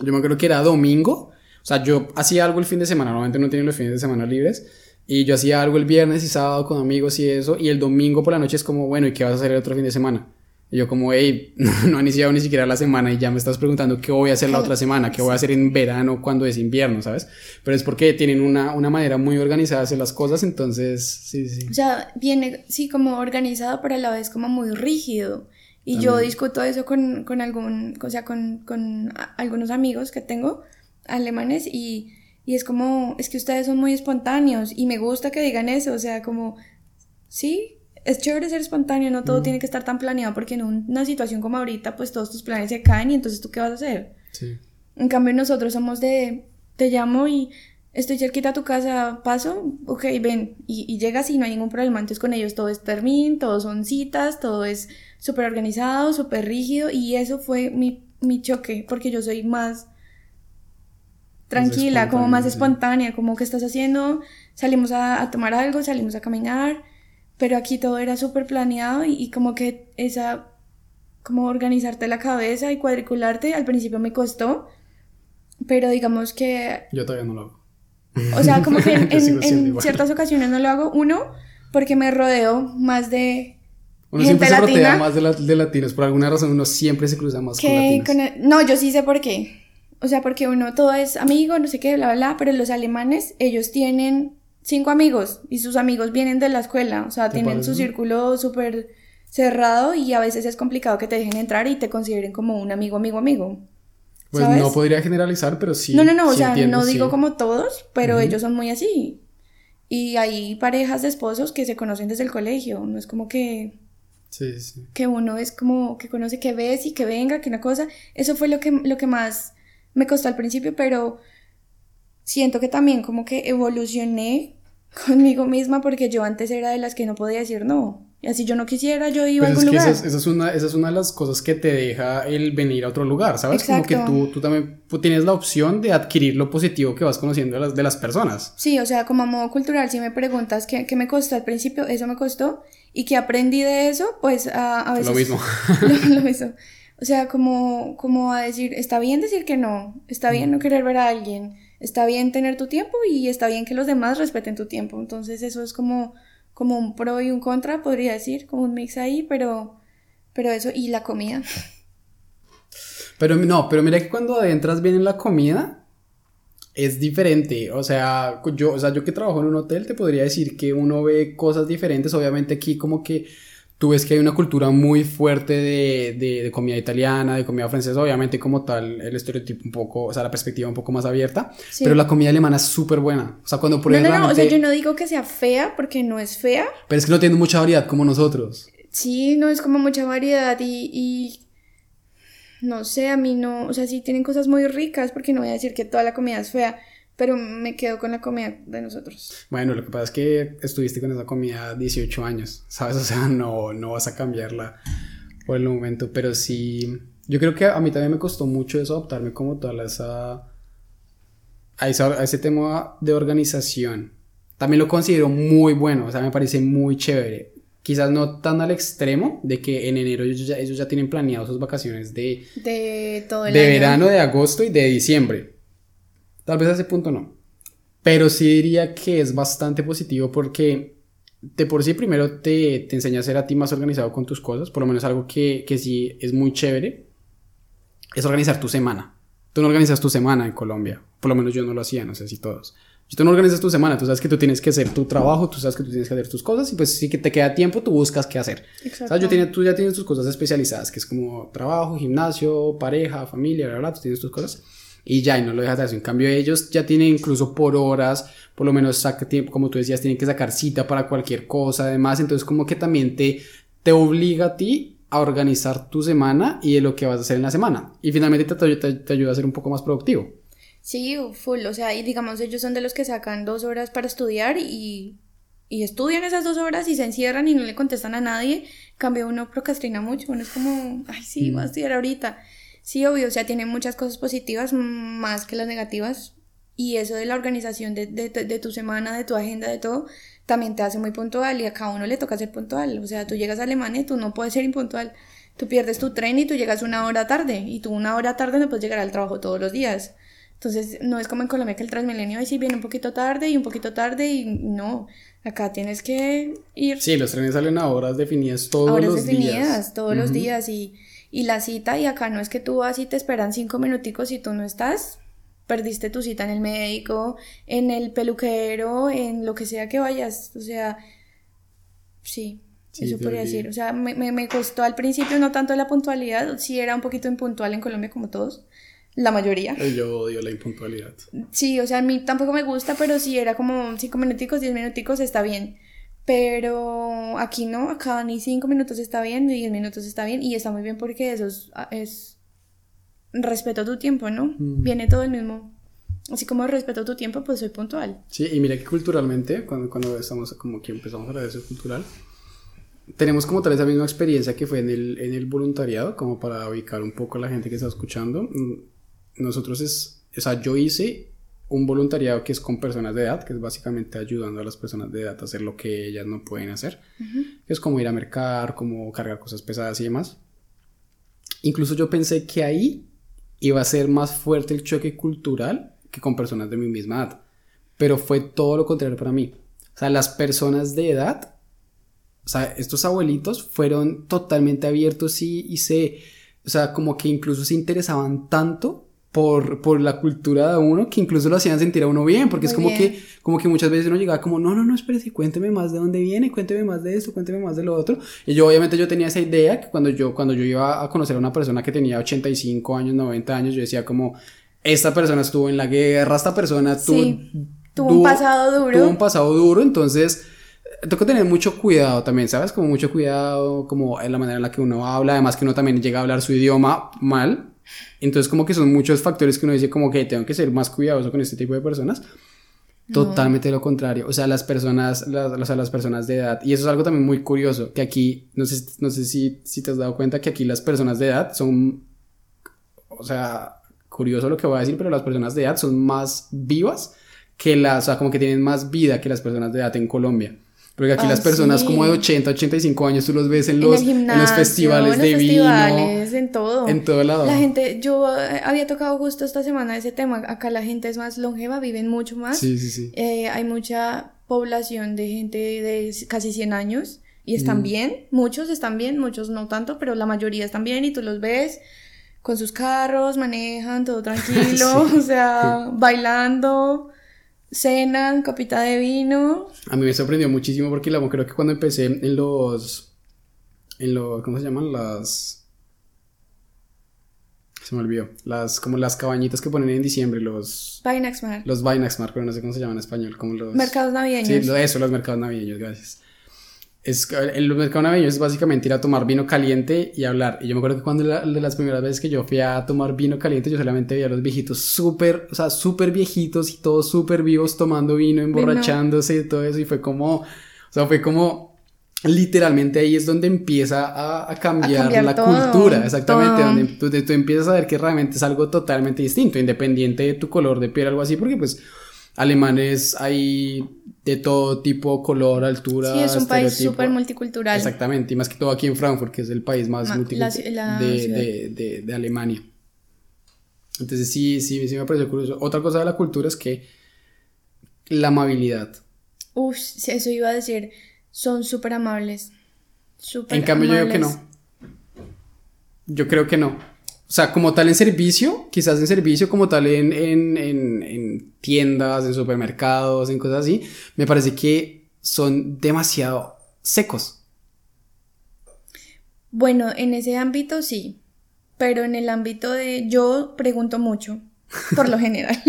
yo me acuerdo que era domingo, o sea, yo hacía algo el fin de semana, normalmente no tenía los fines de semana libres, y yo hacía algo el viernes y sábado con amigos y eso, y el domingo por la noche es como, bueno, ¿y qué vas a hacer el otro fin de semana? Y yo como, hey, no he iniciado ni siquiera la semana y ya me estás preguntando qué voy a hacer la otra semana, qué voy a hacer en verano cuando es invierno, ¿sabes? Pero es porque tienen una, una manera muy organizada de hacer las cosas, entonces, sí, sí. O sea, viene, sí, como organizado, pero a la vez como muy rígido. Y yo También. discuto eso con, con algún, o sea, con, con algunos amigos que tengo alemanes y, y es como, es que ustedes son muy espontáneos y me gusta que digan eso, o sea, como, sí, es chévere ser espontáneo, no todo tiene que estar tan planeado porque en un- una situación como ahorita, pues todos tus planes se caen y entonces tú qué vas a hacer. sí. En cambio, nosotros somos de, te llamo y estoy cerquita a tu casa, paso, ok, ven, y, y llegas y no hay ningún problema. Entonces con ellos todo es termin, todo son citas, todo es súper organizado, súper rígido, y eso fue mi, mi choque, porque yo soy más tranquila, como más espontánea, como que estás haciendo, salimos a, a tomar algo, salimos a caminar, pero aquí todo era súper planeado y, y como que esa, como organizarte la cabeza y cuadricularte, al principio me costó, pero digamos que, Yo todavía no lo hago. o sea, como que en, en- en ciertas ocasiones no lo hago, uno, porque me rodeo más de Uno gente siempre se rotea latina más de, la- de latinos, por alguna razón uno siempre se cruza más con que latinos. con el- no, yo sí sé por qué. O sea, porque uno todo es amigo, no sé qué, bla, bla, bla, pero los alemanes, ellos tienen cinco amigos y sus amigos vienen de la escuela, o sea, ¿Te tienen su círculo súper cerrado y a veces es complicado que te dejen entrar y te consideren como un amigo, amigo, amigo. Pues ¿sabes? no podría generalizar, pero sí. no, no, no, o sea, entiendo, no sí. digo como todos, pero ellos son muy así. Y hay parejas de esposos que se conocen desde el colegio, no es como que Sí, sí. que uno es como que conoce que ves y que venga, que una cosa. Eso fue lo que, lo que más me costó al principio, pero siento que también como que evolucioné conmigo misma porque yo antes era de las que no podía decir no. Y así yo no quisiera, yo iba Pues a es algún que lugar. esa es, esa es una, esa es una de las cosas que te deja el venir a otro lugar, ¿sabes? Exacto. Como que tú, tú también tienes la opción de adquirir lo positivo que vas conociendo de las, de las personas. Sí, o sea, como a modo cultural, si me preguntas qué, qué me costó al principio, eso me costó. Y que aprendí de eso, pues a, a veces... Lo mismo. lo, lo mismo. O sea, como, como a decir, está bien decir que no, está bien no querer ver a alguien, está bien tener tu tiempo y está bien que los demás respeten tu tiempo. Entonces eso es como, como un pro y un contra, podría decir, como un mix ahí, pero, pero eso, y la comida. Pero no, pero mira que cuando adentras bien en la comida es diferente. O sea, yo, o sea, yo que trabajo en un hotel te podría decir que uno ve cosas diferentes. Obviamente aquí como que tú ves que hay una cultura muy fuerte de, de, de comida italiana, de comida francesa. Obviamente como tal el estereotipo un poco, o sea, la perspectiva un poco más abierta. Sí. Pero la comida alemana es súper buena. O sea, cuando No, pruebas no, no, o sea, realmente- yo no digo que sea fea, porque no es fea. Pero es que no tiene mucha variedad como nosotros. Sí, no es como mucha variedad y, y no sé, a mí no, o sea, sí tienen cosas muy ricas, porque no voy a decir que toda la comida es fea, pero me quedo con la comida de nosotros. Bueno, lo que pasa es que estuviste con esa comida 18 años, ¿sabes? O sea, no, no vas a cambiarla por el momento, pero sí, yo creo que a mí también me costó mucho eso, adaptarme como tal a esa, a, esa- a ese tema de organización. También lo considero muy bueno, o sea, me parece muy chévere. Quizás no tan al extremo de que en enero ellos ya, ellos ya tienen planeado sus vacaciones de, De todo el de año. verano, de agosto y de diciembre. Tal vez a ese punto no. Pero sí diría que es bastante positivo porque de por sí primero te, te enseña a ser a ti más organizado con tus cosas. Por lo menos algo que, que sí es muy chévere. Es organizar tu semana. Tú no organizas tu semana en Colombia. Por lo menos yo no lo hacía, no sé si todos. Si tú no organizas tu semana, tú sabes que tú tienes que hacer tu trabajo, tú sabes que tú tienes que hacer tus cosas y pues si te queda tiempo, tú buscas qué hacer. Exacto. Yo tiene, tú ya tienes tus cosas especializadas, que es como trabajo, gimnasio, pareja, familia, ¿verdad? Tú tienes tus cosas y ya, y no lo dejas de hacer. En cambio, ellos ya tienen incluso por horas, por lo menos saca tiempo, como tú decías, tienen que sacar cita para cualquier cosa, además, entonces como que también te, te obliga a ti a organizar tu semana y de lo que vas a hacer en la semana. Y finalmente te, te, te ayuda a ser un poco más productivo. Sí, full, o sea, y digamos, ellos son de los que sacan dos horas para estudiar y, y estudian esas dos horas y se encierran y no le contestan a nadie. Cambio uno procrastina mucho, uno es como, ay, sí, voy a mm. estudiar ahorita. Sí, obvio, o sea, tiene muchas cosas positivas más que las negativas. Y eso de la organización de, de, de, tu semana, de tu agenda, de todo, también te hace muy puntual y a cada uno le toca ser puntual. O sea, tú llegas a Alemania y tú no puedes ser impuntual. Tú pierdes tu tren y tú llegas una hora tarde y tú una hora tarde no puedes llegar al trabajo todos los días. Entonces, no es como en Colombia que el Transmilenio ahí sí viene un poquito tarde y un poquito tarde y no. Acá tienes que ir. Sí, los trenes salen a horas definidas todos horas los definidas, todos los días y y la cita y acá no es que tú vas y te esperan cinco minuticos y tú no estás, perdiste tu cita en el médico, en el peluquero, en lo que sea que vayas, o sea, sí. eso podría decir. O sea, me, me, costó al principio no tanto la puntualidad, sí era un poquito impuntual en Colombia como todos, la mayoría. Yo odio la impuntualidad. Sí, o sea, a mí tampoco me gusta, pero si era como cinco minuticos, diez minuticos, está bien. Pero aquí no, acá ni cinco minutos está bien, ni diez minutos está bien, y está muy bien porque eso es, es respeto a tu tiempo, ¿no? Mm. Viene todo el mismo. Así como respeto tu tiempo, pues soy puntual. Sí, y mira que culturalmente, cuando, cuando estamos como que empezamos a hablar de eso cultural, tenemos como tal esa misma experiencia que fue en el, en el voluntariado, como para ubicar un poco a la gente que está escuchando. Mm, nosotros es, o sea, yo hice un voluntariado que es con personas de edad, que es básicamente ayudando a las personas de edad a hacer lo que ellas no pueden hacer. Es como ir a mercar, como cargar cosas pesadas y demás. Incluso yo pensé que ahí iba a ser más fuerte el choque cultural que con personas de mi misma edad. Pero fue todo lo contrario para mí. O sea, las personas de edad, o sea, estos abuelitos fueron totalmente abiertos y, y se, o sea, como que incluso se interesaban tanto por, por la cultura de uno que incluso lo hacían sentir a uno bien, porque es como que, como que muchas veces uno llegaba como, no, no, no, espérese, cuénteme más de dónde viene, cuénteme más de esto, cuénteme más de lo otro. Y yo obviamente yo tenía esa idea que cuando yo, cuando yo iba a conocer a una persona que tenía 85 años, 90 años, yo decía como, esta persona estuvo en la guerra, esta persona tuvo, tuvo un pasado duro. Tuvo un pasado duro, entonces tengo que tener mucho cuidado también, ¿sabes? Como mucho cuidado, como en la manera en la que uno habla, además que uno también llega a hablar su idioma mal, entonces como que son muchos factores que uno dice como que tengo que ser más cuidadoso con este tipo de personas. Totalmente lo contrario. O sea, las personas, las, o sea, las personas de edad. Y eso es algo también muy curioso, que aquí, no sé, no sé si, si te has dado cuenta que aquí las personas de edad son, o sea, curioso lo que voy a decir, pero las personas de edad son más vivas que las, o sea, como que tienen más vida que las personas de edad en Colombia. Porque aquí las personas como de 80, 85 años tú los ves en los, en, los festivales de vino. En todo. En todo lado. La gente, yo eh, había tocado justo esta semana ese tema. Acá la gente es más longeva, viven mucho más. Sí, sí, sí. Eh, hay mucha población de gente de casi 100 años y están mm. bien. Muchos están bien, muchos no tanto, pero la mayoría están bien y tú los ves con sus carros, manejan todo tranquilo, o sea, bailando cenan, copita de vino. A mí me sorprendió muchísimo porque la, creo que cuando empecé en los, en los, ¿cómo se llaman? Las... Se me olvidó. Las, como las cabañitas que ponen en diciembre, los... Vinaxmar. Los Vinaxmar, pero no sé cómo se llaman en español, como los... Mercados navideños. Sí, eso, los mercados navideños, gracias es, el mercado navideño es básicamente ir a tomar vino caliente y hablar. Y yo me acuerdo que cuando de las primeras veces que yo fui a tomar vino caliente, yo solamente veía a los viejitos súper, o sea, súper viejitos y todos súper vivos tomando vino, emborrachándose y todo eso. Y fue como, o sea, fue como, literalmente ahí es donde empieza a, cambiar, la cultura, exactamente, donde tú, tú, empiezas a ver que realmente es algo totalmente distinto, independiente de tu color de piel, algo así, porque pues alemanes hay de todo tipo, color, altura. Sí, es un país súper multicultural. Exactamente, y más que todo aquí en Frankfurt, que es el país más multicultural de, de, Alemania. Entonces sí, sí, sí me parece curioso. Otra cosa de la cultura es que la amabilidad. Uf, eso iba a decir, son súper amables. en cambio yo creo que no. Yo creo que no. O sea, como tal en servicio, quizás en servicio como tal en, en, en en tiendas, en supermercados, en cosas así, me parece que son demasiado secos. Bueno, en ese ámbito sí, pero en el ámbito de yo pregunto mucho, por lo general.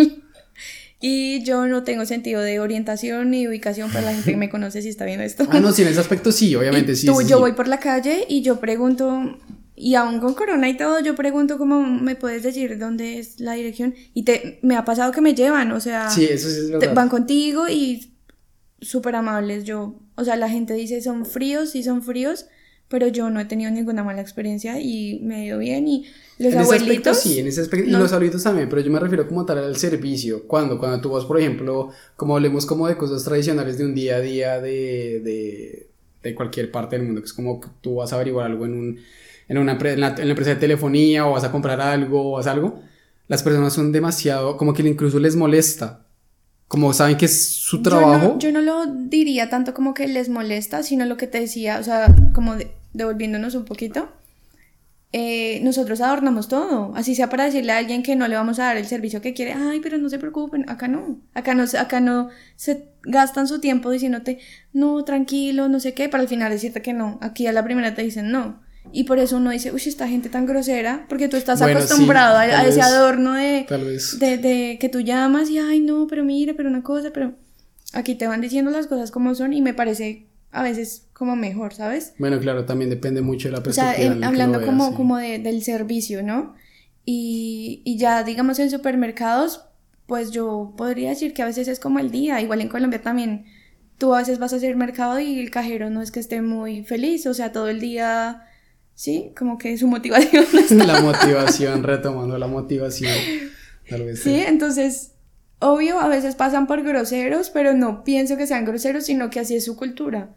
Y yo no tengo sentido de orientación ni ubicación para la gente que me conoce si está viendo esto. Ah, no, sí, en ese aspecto sí, obviamente sí. Tú, yo voy por la calle y yo pregunto, y aún con corona y todo, yo pregunto cómo me puedes decir dónde es la dirección. Y te, me ha pasado que me llevan, o sea, sí, eso sí es verdad. van contigo y súper amables. Yo, o sea, la gente dice son fríos, sí son fríos, pero yo no he tenido ninguna mala experiencia y me ha ido bien y los en abuelitos... Ese aspecto, sí, en ese aspecto, y los abuelitos también, pero yo me refiero como tal al servicio, cuando, cuando tú vas, por ejemplo, como hablemos como de cosas tradicionales de un día a día de, de, de cualquier parte del mundo, que es como tú vas a averiguar algo en, un, en, una, en, la, en la empresa de telefonía o vas a comprar algo o vas algo, las personas son demasiado, como que incluso les molesta como saben que es su trabajo. Yo no, yo no, lo diría tanto como que les molesta, sino lo que te decía, o sea, como devolviéndonos un poquito. Eh, nosotros adornamos todo, así sea para decirle a alguien que no le vamos a dar el servicio que quiere, ay, pero no se preocupen, acá no, acá no, acá no se gastan su tiempo diciéndote, no, tranquilo, no sé qué, para al final decirte que no, aquí a la primera te dicen no. Y por eso uno dice, uy, esta gente tan grosera, porque tú estás acostumbrado a, ese adorno de, de, de, que tú llamas y, ay, no, pero mire, pero una cosa, pero aquí te van diciendo las cosas como son y me parece a veces como mejor, ¿sabes? Bueno, claro, también depende mucho de la perspectiva. O sea, hablando como, como de, del servicio, ¿no? Y, y ya, digamos, en supermercados, pues yo podría decir que a veces es como el día, igual en Colombia también. Tú a veces vas a hacer mercado y el cajero no es que esté muy feliz, o sea, todo el día sí, como que su motivación. La motivación, retomando la motivación. Tal vez sí, entonces, obvio, a veces pasan por groseros, pero no pienso que sean groseros, sino que así es su cultura.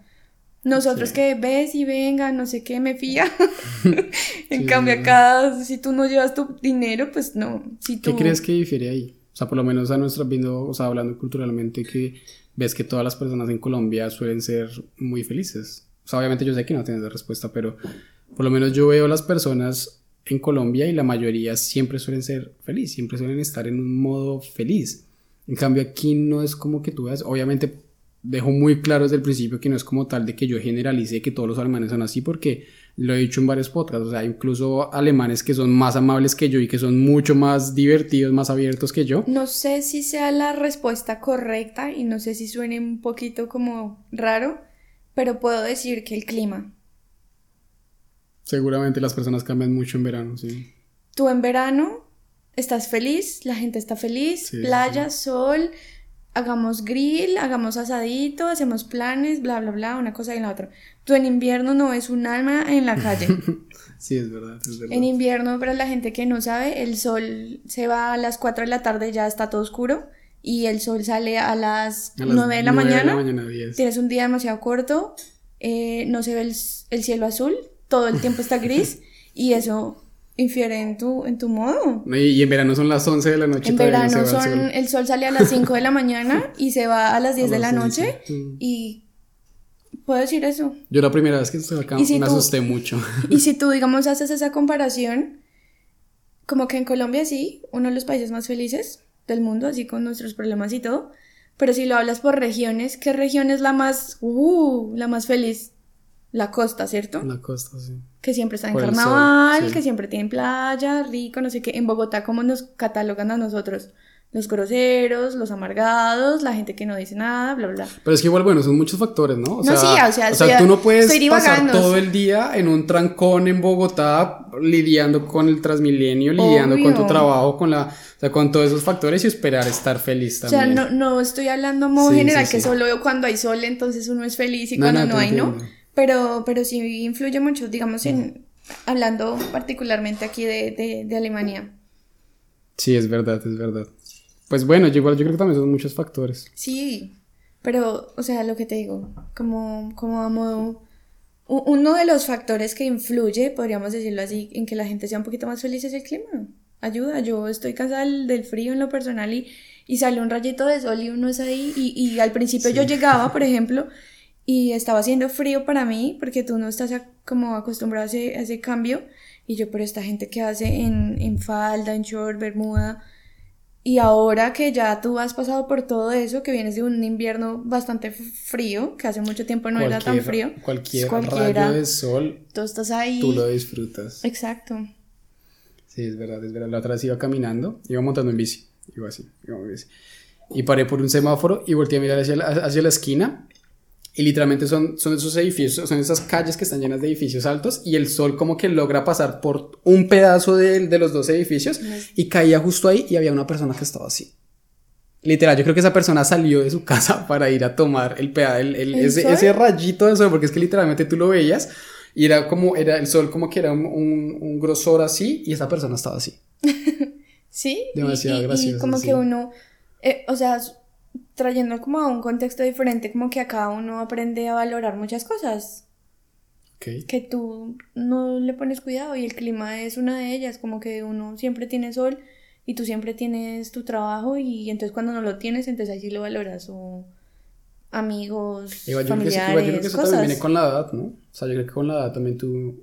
Nosotros que ves y venga, no sé qué, me fía. en cambio acá, si tú no llevas tu dinero, pues no. Si tú... ¿Qué crees que difiere ahí? O sea, por lo menos a nuestra viendo, o sea, hablando culturalmente, que ves que todas las personas en Colombia suelen ser muy felices. O sea, obviamente yo sé que no tienes la respuesta, pero por lo menos yo veo las personas en Colombia y la mayoría siempre suelen ser felices, siempre suelen estar en un modo feliz. En cambio aquí no es como que tú veas, obviamente dejo muy claro desde el principio que no es como tal de que yo generalice que todos los alemanes son así porque lo he dicho en varios podcasts, o sea, incluso alemanes que son más amables que yo y que son mucho más divertidos, más abiertos que yo. No sé si sea la respuesta correcta y no sé si suene un poquito como raro, pero puedo decir que el clima. Seguramente las personas cambian mucho en verano, sí. Tú en verano estás feliz, la gente está feliz, playa, sol, hagamos grill, hagamos asadito, hacemos planes, bla, bla, bla, una cosa y la otra. Tú en invierno no ves un alma en la calle. sí, es verdad, es verdad. En invierno, para la gente que no sabe, el sol se va a las 4 de la tarde, ya está todo oscuro. Y el sol sale a las, 9 de la mañana. Tienes un día demasiado corto, eh, no se ve el, el cielo azul, todo el tiempo está gris y eso infiere en tu, en tu modo. Y, en verano son las 11 de la noche. En verano son, el sol. sale a las 5 de la mañana y se va a las 10 de la noche y puedo decir eso. Yo la primera vez que estuve acá me asusté mucho. Y si tú, digamos, haces esa comparación, como que en Colombia sí, uno de los países más felices del mundo, así con nuestros problemas y todo, pero si lo hablas por regiones, ¿qué región es la más, uh, la más feliz? La costa, ¿cierto? La costa, sí. Que siempre está en carnaval, que siempre tiene playa, rico, no sé qué. En Bogotá, ¿cómo nos catalogan a nosotros? Los groseros, los amargados, la gente que no dice nada, bla, bla. Pero es que igual, bueno, son muchos factores, ¿no? O no, sea, sí, o sea, tú no puedes pasar todo el día en un trancón en Bogotá lidiando con el Transmilenio, lidiando con tu trabajo, con la... O sea, con todos esos factores y esperar estar feliz también. O sea, no, no estoy hablando a modo general, que solo cuando hay sol entonces uno es feliz y cuando no, hay, ¿no? Pero, pero sí influye mucho, digamos, en hablando particularmente aquí de, de, Alemania. Sí, es verdad, es verdad. Pues bueno, yo igual yo creo que también son muchos factores. Sí, pero, o sea, lo que te digo, como, como a modo... Uno de los factores que influye, podríamos decirlo así, en que la gente sea un poquito más feliz es el clima. Ayuda, yo estoy cansada del, frío en lo personal y, y sale un rayito de sol y uno es ahí. Y, y al principio yo llegaba, por ejemplo, y estaba haciendo frío para mí porque tú no estás como acostumbrado a ese, cambio y yo pero esta gente que hace en, en falda, en short, bermuda Y ahora que ya tú has pasado por todo eso, que vienes de un invierno bastante frío, que hace mucho tiempo no era tan frío. Cualquier rayo de sol. Tú estás ahí. Tú lo disfrutas. Exacto. Sí, es verdad, es verdad. La otra vez iba caminando, iba montando en bici. Iba así, iba en bici. Y paré por un semáforo y volteé a mirar hacia la, hacia la esquina y literalmente son, son esos edificios, son esas calles que están llenas de edificios altos y el sol como que logra pasar por un pedazo de, de los dos edificios y caía justo ahí y había una persona que estaba así. Literal, yo creo que esa persona salió de su casa para ir a tomar el, el, el ese, ese, rayito de sol, porque es que literalmente tú lo veías y era como, era el sol como que era un, un, grosor así y esa persona estaba así. sí. Demasiado gracioso. Y como que uno, eh, o sea, trayendo como a un contexto diferente, como que acá uno aprende a valorar muchas cosas. Que tú no le pones cuidado y el clima es una de ellas, como que uno siempre tiene sol y tú siempre tienes tu trabajo y entonces cuando no lo tienes, entonces ahí sí lo valoras o amigos, familiares, yo creo que eso también viene con la edad, ¿no? O sea, yo creo que con la edad también tú,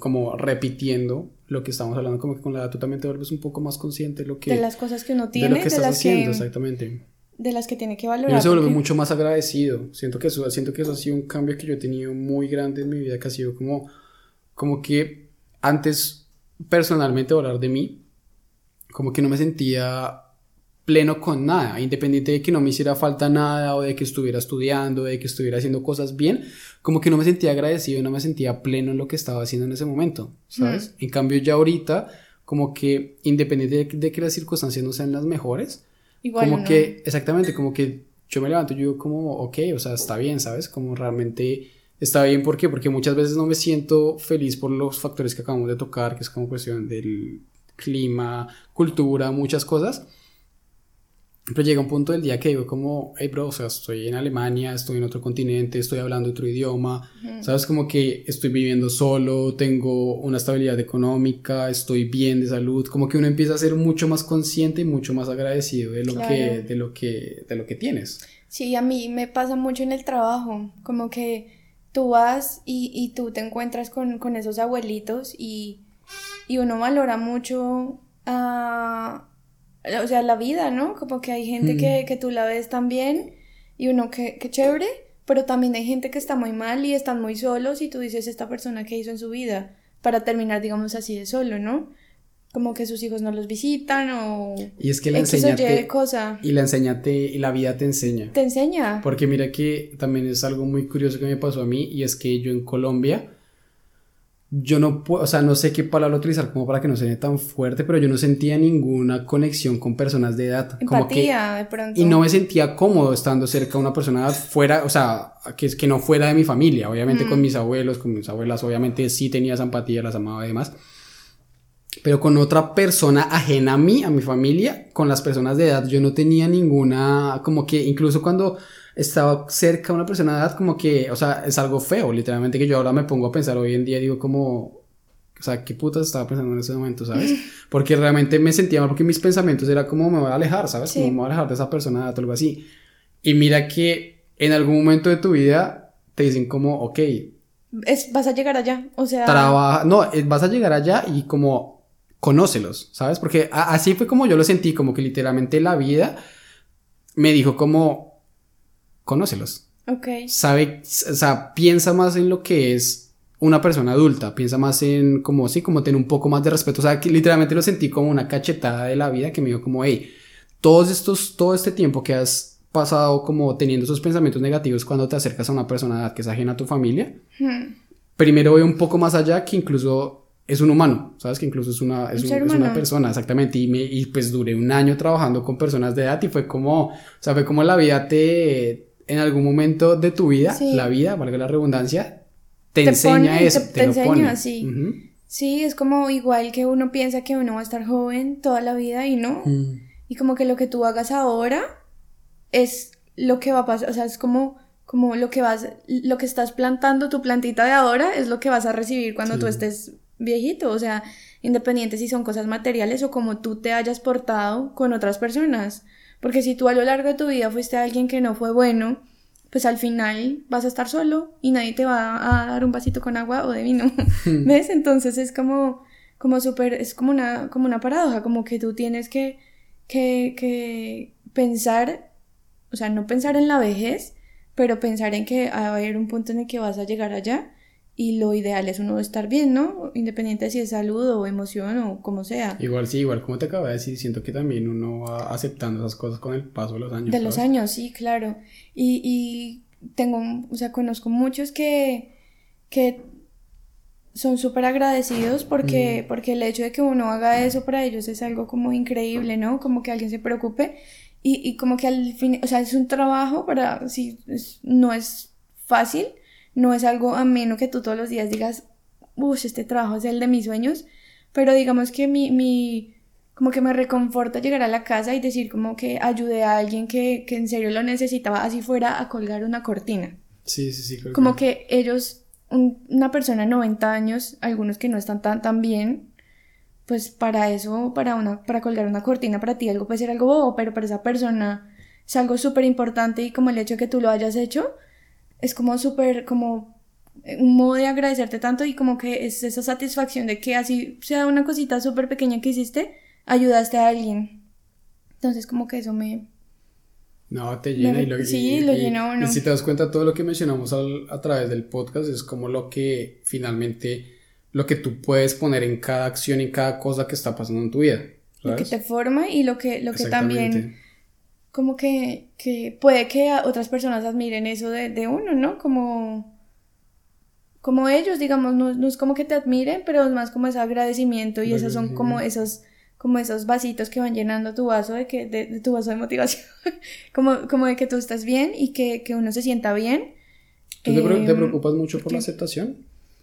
como repitiendo lo que estamos hablando, como que con la edad tú también te vuelves un poco más consciente de lo que... De las cosas que uno tiene, de lo que estás haciendo, exactamente de las que tiene que valorar. Yo se vuelve mucho más agradecido. Siento que, eso, siento que eso ha sido un cambio que yo he tenido muy grande en mi vida, que ha sido como, como que antes, personalmente, hablar de mí, como que no me sentía pleno con nada, independiente de que no me hiciera falta nada o de que estuviera estudiando, de que estuviera haciendo cosas bien, como que no me sentía agradecido, no me sentía pleno en lo que estaba haciendo en ese momento, ¿sabes? En cambio ya ahorita, como que independiente de que las circunstancias no sean las mejores, como que, exactamente, como que yo me levanto y digo como, ok, o sea, está bien, ¿sabes? Como realmente está bien, ¿por qué? Porque muchas veces no me siento feliz por los factores que acabamos de tocar, que es como cuestión del clima, cultura, muchas cosas. Pero llega un punto del día que digo como, hey bro, o sea, estoy en Alemania, estoy en otro continente, estoy hablando otro idioma, sabes, como que estoy viviendo solo, tengo una estabilidad económica, estoy bien de salud, como que uno empieza a ser mucho más consciente y mucho más agradecido de lo que, de lo que, de lo que tienes. Sí, a mí me pasa mucho en el trabajo, como que tú vas y, y tú te encuentras con, con esos abuelitos y, y uno valora mucho a o sea, la vida, ¿no? Como que hay gente que, mm. que, tú la ves tan bien y uno que, que chévere, pero también hay gente que está muy mal y están muy solos y tú dices, esta persona que hizo en su vida para terminar, digamos así, de solo, ¿no? Como que sus hijos no los visitan o... Y es que la enseñate... cosa. Y la enseñate, y la vida te enseña. Te enseña. Porque mira que también es algo muy curioso que me pasó a mí y es que yo en Colombia yo no puedo, o sea, no sé qué palabra utilizar como para que no suene tan fuerte, pero yo no sentía ninguna conexión con personas de edad. Empatía, como que, de pronto. Y no me sentía cómodo estando cerca de una persona fuera, o sea, que, que no fuera de mi familia. Obviamente con mm. mis abuelos, con mis abuelas, obviamente sí tenía esa empatía, las amaba y demás. Pero con otra persona ajena a mí, a mi familia, con las personas de edad, yo no tenía ninguna, como que incluso cuando estaba cerca de una persona de edad, como que, o sea, es algo feo, literalmente, que yo ahora me pongo a pensar hoy en día, digo como, o sea, ¿qué putas estaba pensando en ese momento, sabes? Porque realmente me sentía mal porque mis pensamientos era como me voy a alejar, ¿sabes? Como me voy a alejar de esa persona de edad o algo así. Y mira que en algún momento de tu vida te dicen como, ok. Es, vas a llegar allá, o sea. Trabaja, no, vas a llegar allá y como conócelos, ¿sabes? Porque así fue como yo lo sentí, como que literalmente la vida me dijo como, conócelos. Ok. Sabe, o sea, piensa más en lo que es una persona adulta, piensa más en como, sí, como tener un poco más de respeto. O sea, que literalmente lo sentí como una cachetada de la vida que me dijo como, hey, todos estos, todo este tiempo que has pasado como teniendo esos pensamientos negativos cuando te acercas a una persona que es ajena a tu familia, hmm. primero ve un poco más allá que incluso es un humano, ¿sabes? Que incluso es una, es, una persona, exactamente. Y, me, y pues duré un año trabajando con personas de edad y fue como, o sea, fue como la vida te, en algún momento de tu vida, la vida, valga la redundancia, te, enseña eso, te, enseña, sí. Sí, es como igual que uno piensa que uno va a estar joven toda la vida y no. Mm. Y como que lo que tú hagas ahora es lo que va a pasar, o sea, es como como lo que vas lo que estás plantando tu plantita de ahora es lo que vas a recibir cuando tú estés viejito, o sea, independiente si son cosas materiales o como tú te hayas portado con otras personas. Porque si tú a lo largo de tu vida fuiste alguien que no fue bueno, pues al final vas a estar solo y nadie te va a dar un vasito con agua o de vino. ¿Ves? Entonces es como, como súper, es como una, como una paradoja, como que tú tienes que, que, que pensar, o sea, no pensar en la vejez, pero pensar en que va a haber un punto en el que vas a llegar allá y lo ideal es uno estar bien, ¿no? Independiente de si es salud o emoción o como sea. Igual sí, igual como te acabo de decir, siento que también uno va aceptando esas cosas con el paso de los años. De los años, sí, claro. Y, y tengo, o sea, conozco muchos que, que son súper agradecidos porque, mm. porque el hecho de que uno haga eso para ellos es algo como increíble, ¿no? Como que alguien se preocupe y, y como que al fin, o sea, es un trabajo para, si no es fácil, no es algo ameno que tú todos los días digas, uff, este trabajo es el de mis sueños, pero digamos que mi, mi, como que me reconforta llegar a la casa y decir como que ayudé a alguien que, que en serio lo necesitaba, así fuera a colgar una cortina. Sí, sí, sí. como que, ellos, una persona de 90 años, algunos que no están tan, tan bien, pues para eso, para, una, para colgar una cortina, para ti algo puede ser algo bobo, pero para esa persona es algo súper importante y como el hecho de que tú lo hayas hecho, es como súper, como un modo de agradecerte tanto y como que es esa satisfacción de que así sea una cosita súper pequeña que hiciste, ayudaste a alguien. Entonces como que eso me... No, te llena y lo Sí, lo llena Y si te das cuenta, todo lo que mencionamos a través del podcast es como lo que finalmente, lo que tú puedes poner en cada acción y cada cosa que está pasando en tu vida. Lo que te forma y lo que, lo que también como que, que puede que otras personas admiren eso de, de uno, ¿no? Como, como ellos, digamos, no, no, es como que te admiren, pero es más como ese agradecimiento y esos son como esos como esos vasitos que van llenando tu vaso de que de, tu vaso de motivación como, como de que tú estás bien y que, que uno se sienta bien ¿Tú te, em, preocupas mucho por la aceptación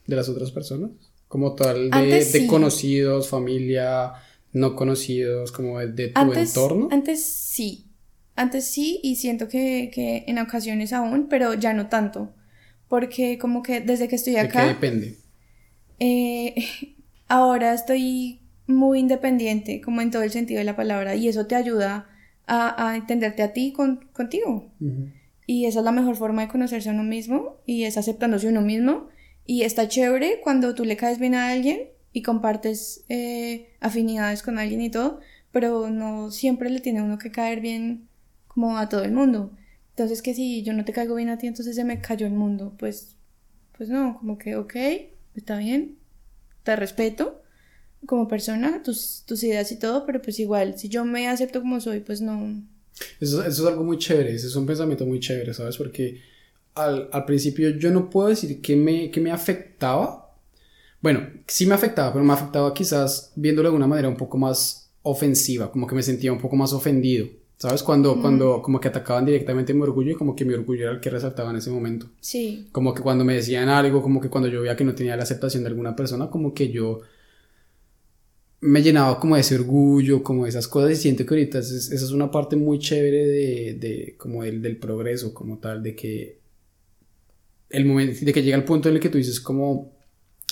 de las otras personas? Como tal, de, de conocidos, familia, no conocidos, como de, tu entorno. Antes sí, antes sí y siento que, que, en ocasiones aún, pero ya no tanto. Porque como que desde que estoy acá... ¿De qué depende? Eh, ahora estoy muy independiente, como en todo el sentido de la palabra, y eso te ayuda a, a entenderte a ti con, contigo. Y esa es la mejor forma de conocerse a uno mismo y es aceptándose a uno mismo. Y está chévere cuando tú le caes bien a alguien y compartes eh, afinidades con alguien y todo, pero no siempre le tiene uno que caer bien como a todo el mundo. Entonces que si yo no te caigo bien a ti, entonces se me cayó el mundo. Pues, pues no, como que, ok, está bien, te respeto como persona, tus, tus ideas y todo, pero pues igual, si yo me acepto como soy, pues no. Eso, eso es algo muy chévere, eso es un pensamiento muy chévere, ¿sabes? Porque al, al principio yo no puedo decir que me, que me afectaba. Bueno, sí me afectaba, pero me afectaba quizás viéndolo de una manera un poco más ofensiva, como que me sentía un poco más ofendido. ¿Sabes? Cuando, cuando como que atacaban directamente mi orgullo y como que mi orgullo era el que resaltaba en ese momento. Sí. Como que cuando me decían algo, como que cuando yo veía que no tenía la aceptación de alguna persona, como que yo me llenaba como de ese orgullo, como de esas cosas y siento que ahorita esa es una parte muy chévere de, de como el, del progreso como tal, de que el momento, de que llega el punto en el que tú dices como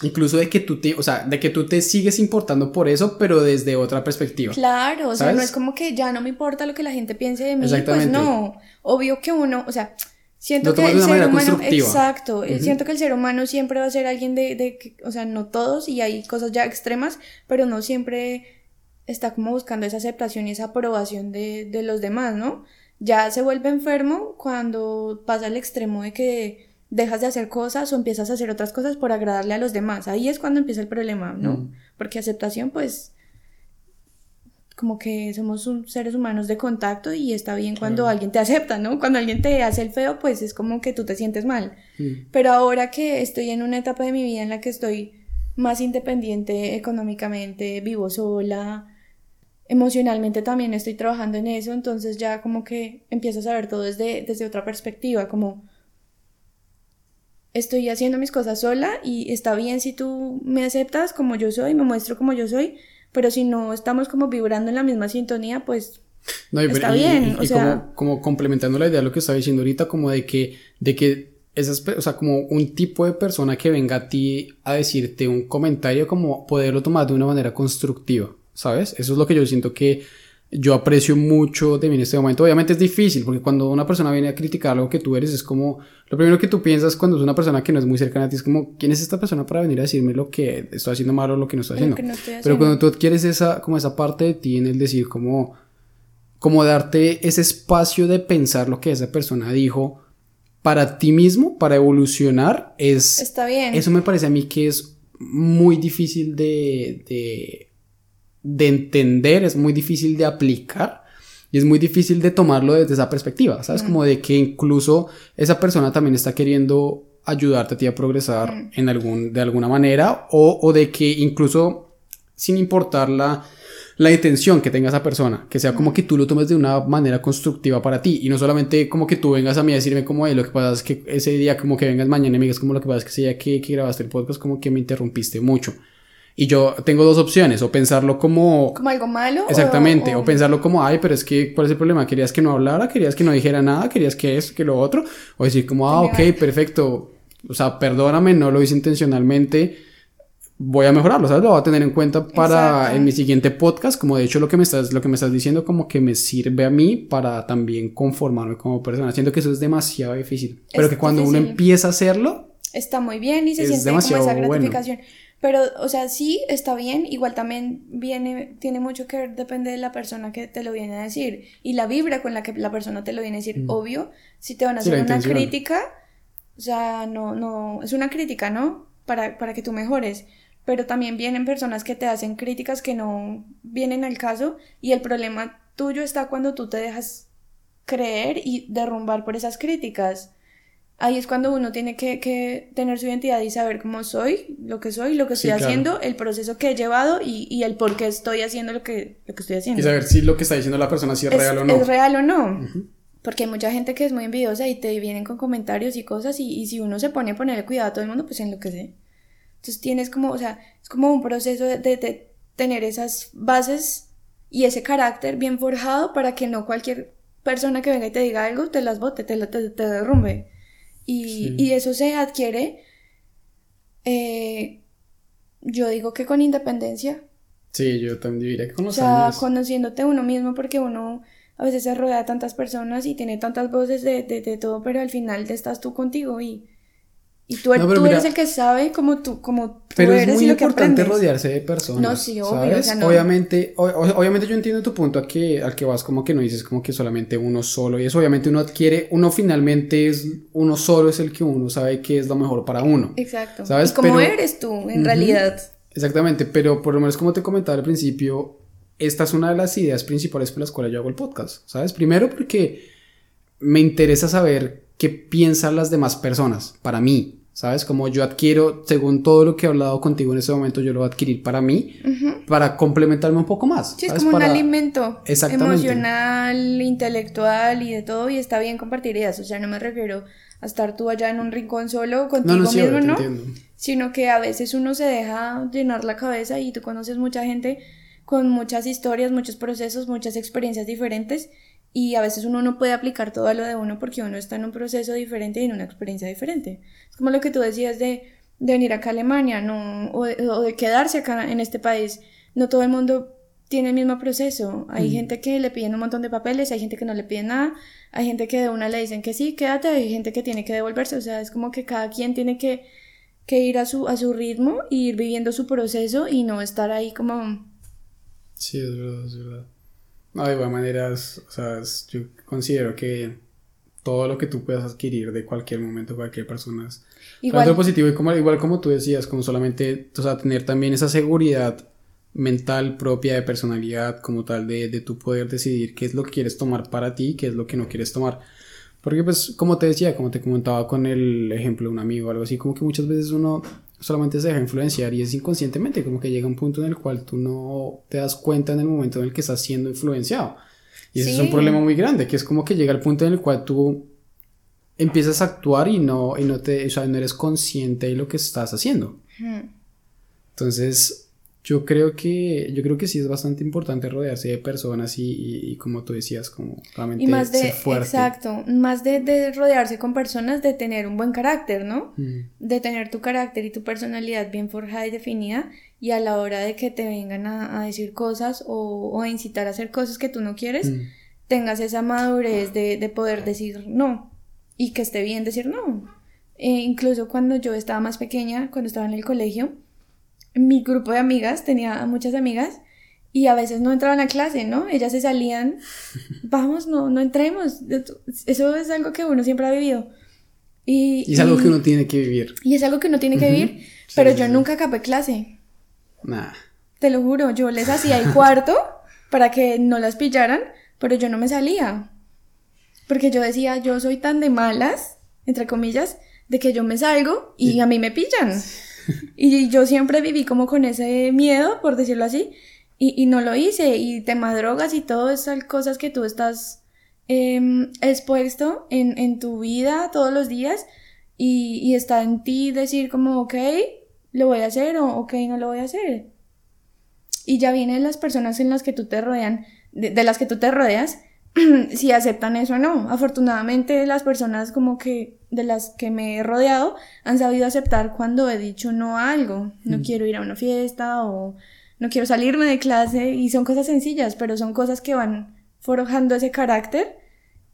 Incluso de que tú te, o sea, de que tú te sigues importando por eso, pero desde otra perspectiva. Claro, o sea, no es como que ya no me importa lo que la gente piense de mí, pues no. Obvio que uno, o sea, siento que el ser humano, exacto, eh, siento que el ser humano siempre va a ser alguien de, de, o sea, no todos y hay cosas ya extremas, pero no siempre está como buscando esa aceptación y esa aprobación de, de los demás, ¿no? Ya se vuelve enfermo cuando pasa al extremo de que dejas de hacer cosas o empiezas a hacer otras cosas por agradarle a los demás. Ahí es cuando empieza el problema, ¿no? Mm. Porque aceptación, pues, como que somos seres humanos de contacto y está bien cuando alguien te acepta, ¿no? Cuando alguien te hace el feo, pues es como que tú te sientes mal. Mm. Pero ahora que estoy en una etapa de mi vida en la que estoy más independiente económicamente, vivo sola, emocionalmente también estoy trabajando en eso, entonces ya como que empiezas a ver todo desde, desde otra perspectiva, como estoy haciendo mis cosas sola y está bien si tú me aceptas como yo soy, me muestro como yo soy, pero si no estamos como vibrando en la misma sintonía, pues está bien. Y, como, como, complementando la idea de lo que estaba diciendo ahorita, como de que, de que esas, o sea, como un tipo de persona que venga a ti a decirte un comentario, como poderlo tomar de una manera constructiva, ¿sabes? Eso es lo que yo siento que yo aprecio mucho de mí en este momento. Obviamente es difícil, porque cuando una persona viene a criticar algo que tú eres, es como, lo primero que tú piensas cuando es una persona que no es muy cercana a ti, es como, ¿quién es esta persona para venir a decirme lo que estoy haciendo mal o lo que no estoy haciendo? Pero cuando tú adquieres esa, como esa parte de ti en el decir como, como darte ese espacio de pensar lo que esa persona dijo para ti mismo, para evolucionar, es... Está bien. Eso me parece a mí que es muy difícil de, de, de entender, es muy difícil de aplicar. Y es muy difícil de tomarlo desde esa perspectiva, ¿sabes? Como de que incluso esa persona también está queriendo ayudarte a ti a progresar en algún, de alguna manera o, o, de que incluso sin importar la, la intención que tenga esa persona, que sea como que tú lo tomes de una manera constructiva para ti y no solamente como que tú vengas a mí a decirme como, lo que pasa es que ese día como que vengas mañana y me digas como lo que pasa es que ese día que, que grabaste el podcast como que me interrumpiste mucho. Y yo tengo dos opciones, o pensarlo como... Como algo malo. Exactamente, o, pensarlo como, ay, pero es que, ¿cuál es el problema? ¿Querías que no hablara? ¿Querías que no dijera nada? ¿Querías que eso, que lo otro? O decir como, ah, ok, perfecto, o sea, perdóname, no lo hice intencionalmente, voy a mejorarlo, ¿sabes? Lo voy a tener en cuenta para en mi siguiente podcast, como de hecho lo que me estás, lo que me estás diciendo como que me sirve a mí para también conformarme como persona. Siento que eso es demasiado difícil, pero que cuando uno empieza a hacerlo... Está muy bien y se siente como esa gratificación. Pero, o sea, sí, está bien, igual también viene, tiene mucho que ver, depende de la persona que te lo viene a decir y la vibra con la que la persona te lo viene a decir. Mm. Obvio, si te van a hacer una crítica, o sea, no, no, es una crítica, ¿no? Para, para que tú mejores. Pero también vienen personas que te hacen críticas que no vienen al caso y el problema tuyo está cuando tú te dejas creer y derrumbar por esas críticas ahí es cuando uno tiene que, tener su identidad y saber cómo soy, lo que soy, lo que estoy haciendo, el proceso que he llevado y, el por qué estoy haciendo lo que, lo que estoy haciendo. Y saber si lo que está diciendo la persona si es, real o no. Es real o no. Porque hay mucha gente que es muy envidiosa y te vienen con comentarios y cosas y, si uno se pone a ponerle cuidado a todo el mundo, pues en lo que sé. Entonces tienes como, o sea, es como un proceso de, tener esas bases y ese carácter bien forjado para que no cualquier persona que venga y te diga algo te las bote, te, te, te derrumbe. Y, eso se adquiere, eh, yo digo que con independencia. Sí, yo también diría que con los o sea, conociéndote uno mismo, porque uno a veces se rodea de tantas personas y tiene tantas voces de, de, de todo, pero al final te estás tú contigo y y tú, er-, tú eres el que sabe como tú, como tú pero eres es muy importante rodearse de personas. No, sí, obvio. Obviamente, obviamente yo entiendo tu punto a que, al que vas como que no dices como que solamente uno solo. Y eso obviamente uno adquiere, uno finalmente es, uno solo es el que uno sabe que es lo mejor para uno. Exacto. ¿Sabes? Y como eres tú, en realidad. Exactamente, pero por lo menos como te comentaba al principio, esta es una de las ideas principales por las cuales yo hago el podcast. ¿Sabes? Primero porque me interesa saber qué piensan las demás personas para mí. ¿Sabes? Como yo adquiero, según todo lo que he hablado contigo en ese momento, yo lo voy a adquirir para mí, para complementarme un poco más. Sí, es como un alimento emocional, intelectual y de todo, y está bien compartir ideas. O sea, no me refiero a estar tú allá en un rincón solo contigo no, no, sí, mismo, ¿no? Sino que a veces uno se deja llenar la cabeza y tú conoces mucha gente con muchas historias, muchos procesos, muchas experiencias diferentes y a veces uno no puede aplicar todo a lo de uno porque uno está en un proceso diferente y en una experiencia diferente. Es como lo que tú decías de, venir acá a Alemania no, o, de, quedarse acá en este país. No todo el mundo tiene el mismo proceso. Hay gente que le piden un montón de papeles, hay gente que no le pide nada, hay gente que de una le dicen que sí, quédate, hay gente que tiene que devolverse. O sea, es como que cada quien tiene que, que ir a su, a su ritmo y ir viviendo su proceso y no estar ahí como... Sí, es verdad, es verdad. No, de igual maneras, o sea, yo considero que todo lo que tú puedas adquirir de cualquier momento, cualquier persona es igual positivo y como, igual como tú decías, como solamente, o sea, tener también esa seguridad mental propia de personalidad como tal de, de tu poder decidir qué es lo que quieres tomar para ti, qué es lo que no quieres tomar. Porque pues como te decía, como te comentaba con el ejemplo de un amigo o algo así, como que muchas veces uno solamente se deja influenciar y es inconscientemente como que llega un punto en el cual tú no te das cuenta en el momento en el que estás siendo influenciado. Y ese es un problema muy grande, que es como que llega el punto en el cual tú empiezas a actuar y no, y no te, o sea, no eres consciente de lo que estás haciendo. Entonces, yo creo que, yo creo que sí es bastante importante rodearse de personas y, como tú decías, como realmente y más de, Exacto, más de, rodearse con personas, de tener un buen carácter, ¿no? Mm. De tener tu carácter y tu personalidad bien forjada y definida y a la hora de que te vengan a, decir cosas o, a incitar a hacer cosas que tú no quieres, mm. tengas esa madurez de, poder decir no y que esté bien decir no. E incluso cuando yo estaba más pequeña, cuando estaba en el colegio, mi grupo de amigas, tenía muchas amigas, y a veces no entraban a clase, ¿no? Ellas se salían, vamos, no, no entremos. Eso es algo que uno siempre ha vivido. Y, es algo que uno tiene que vivir. Y es algo que uno tiene que vivir, pero yo nunca acabé clase. Nah. Te lo juro, yo les hacía el cuarto para que no las pillaran, pero yo no me salía. Porque yo decía, yo soy tan de malas, entre comillas, de que yo me salgo y a mí me pillan. Y yo siempre viví como con ese miedo, por decirlo así, y, y no lo hice. Y tema drogas y todas esas cosas que tú estás em, expuesto en, en, tu vida todos los días. Y, y, está en ti decir como, ok, lo voy a hacer o ok, no lo voy a hacer. Y ya vienen las personas en las que tú te rodean, de, de las que tú te rodeas, si aceptan eso o no. Afortunadamente las personas como que de las que me he rodeado han sabido aceptar cuando he dicho no a algo. No quiero ir a una fiesta o no quiero salirme de clase y son cosas sencillas, pero son cosas que van forjando ese carácter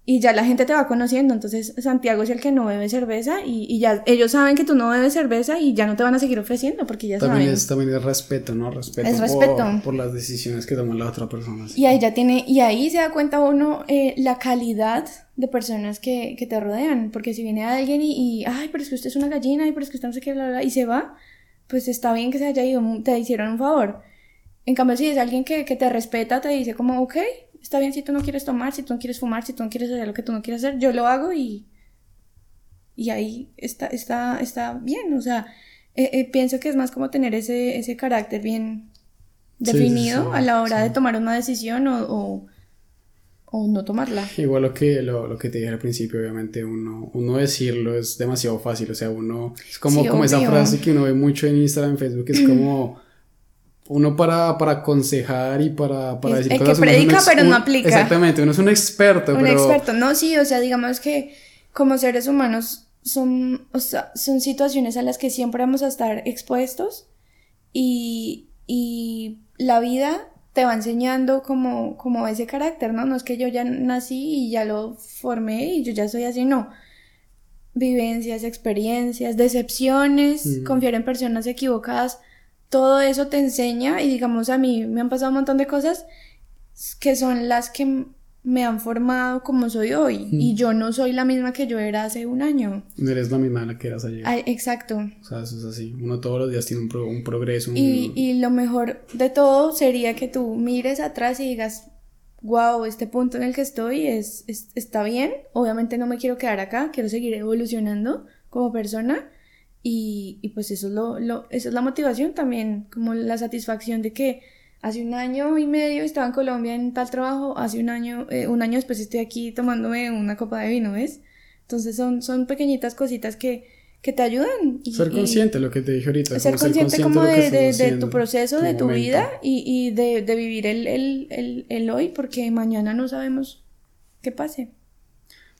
y ya la gente te va conociendo. Entonces, Santiago es el que no bebe cerveza y, ya ellos saben que tú no bebes cerveza y ya no te van a seguir ofreciendo porque ya también saben. Es, también es respeto, ¿no? Respeto, es respeto. Por, las decisiones que toma la otra persona. Y ahí ya tiene, y ahí se da cuenta uno eh, la calidad de personas que, que, te rodean. Porque si viene alguien y, y, ay, pero es que usted es una gallina, ay, pero es que usted no sé qué, bla, bla, y se va, pues está bien que se haya ido, te hicieron un favor. En cambio, si es alguien que, que te respeta, te dice como, ok, está bien si tú no quieres tomar, si tú no quieres fumar, si tú no quieres hacer lo que tú no quieres hacer, yo lo hago y, y ahí está, está, está bien, o sea, eh, eh, pienso que es más como tener ese, ese carácter bien definido a la hora de tomar una decisión o, o, o, no tomarla. Igual lo que, lo, lo, que te dije al principio, obviamente uno, uno decirlo es demasiado fácil, o sea, uno, es como, como esa frase que uno ve mucho en Instagram, en Facebook, es como uno para, para aconsejar y para, para decir el cosas. que predica pero no aplica. Exactamente, uno es un experto. Un experto, no, sí, o sea, digamos que como seres humanos son, o sea, son situaciones a las que siempre vamos a estar expuestos y, y la vida te va enseñando como, como ese carácter, ¿no? No es que yo ya nací y ya lo formé y yo ya soy así, no. Vivencias, experiencias, decepciones, mm. confiar en personas equivocadas todo eso te enseña y digamos a mí me han pasado un montón de cosas que son las que me han formado como soy hoy y yo no soy la misma que yo era hace un año. No eres la misma la que eras ayer. exacto. O sea, eso es así. Uno todos los días tiene un, un progreso. Y, y lo mejor de todo sería que tú mires atrás y digas, wow, este punto en el que estoy es, es, está bien. Obviamente no me quiero quedar acá, quiero seguir evolucionando como persona y, y pues eso es, lo, lo, eso es la motivación también, como la satisfacción de que hace un año y medio estaba en Colombia en tal trabajo, hace un año, eh, un año después estoy aquí tomándome una copa de vino, ¿ves? Entonces son, son pequeñitas cositas que, que te ayudan. Y, ser consciente, lo que te dije ahorita. Ser, consciente, como de, de, de, tu proceso, de tu vida y, y de, de, vivir el, el, el, el hoy, porque mañana no sabemos qué pase.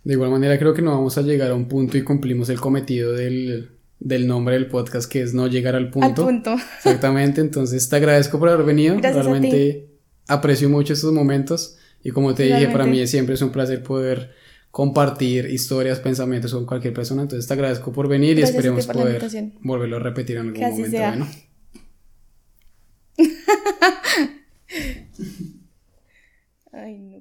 De igual manera creo que no vamos a llegar a un punto y cumplimos el cometido del, del nombre del podcast, que es no llegar al punto. Al punto. Exactamente, entonces te agradezco por haber venido. Realmente aprecio mucho estos momentos y como te dije, para mí siempre es un placer poder compartir historias, pensamientos con cualquier persona. Entonces te agradezco por venir y esperemos poder volverlo a repetir en algún momento. Bueno. Ay, no,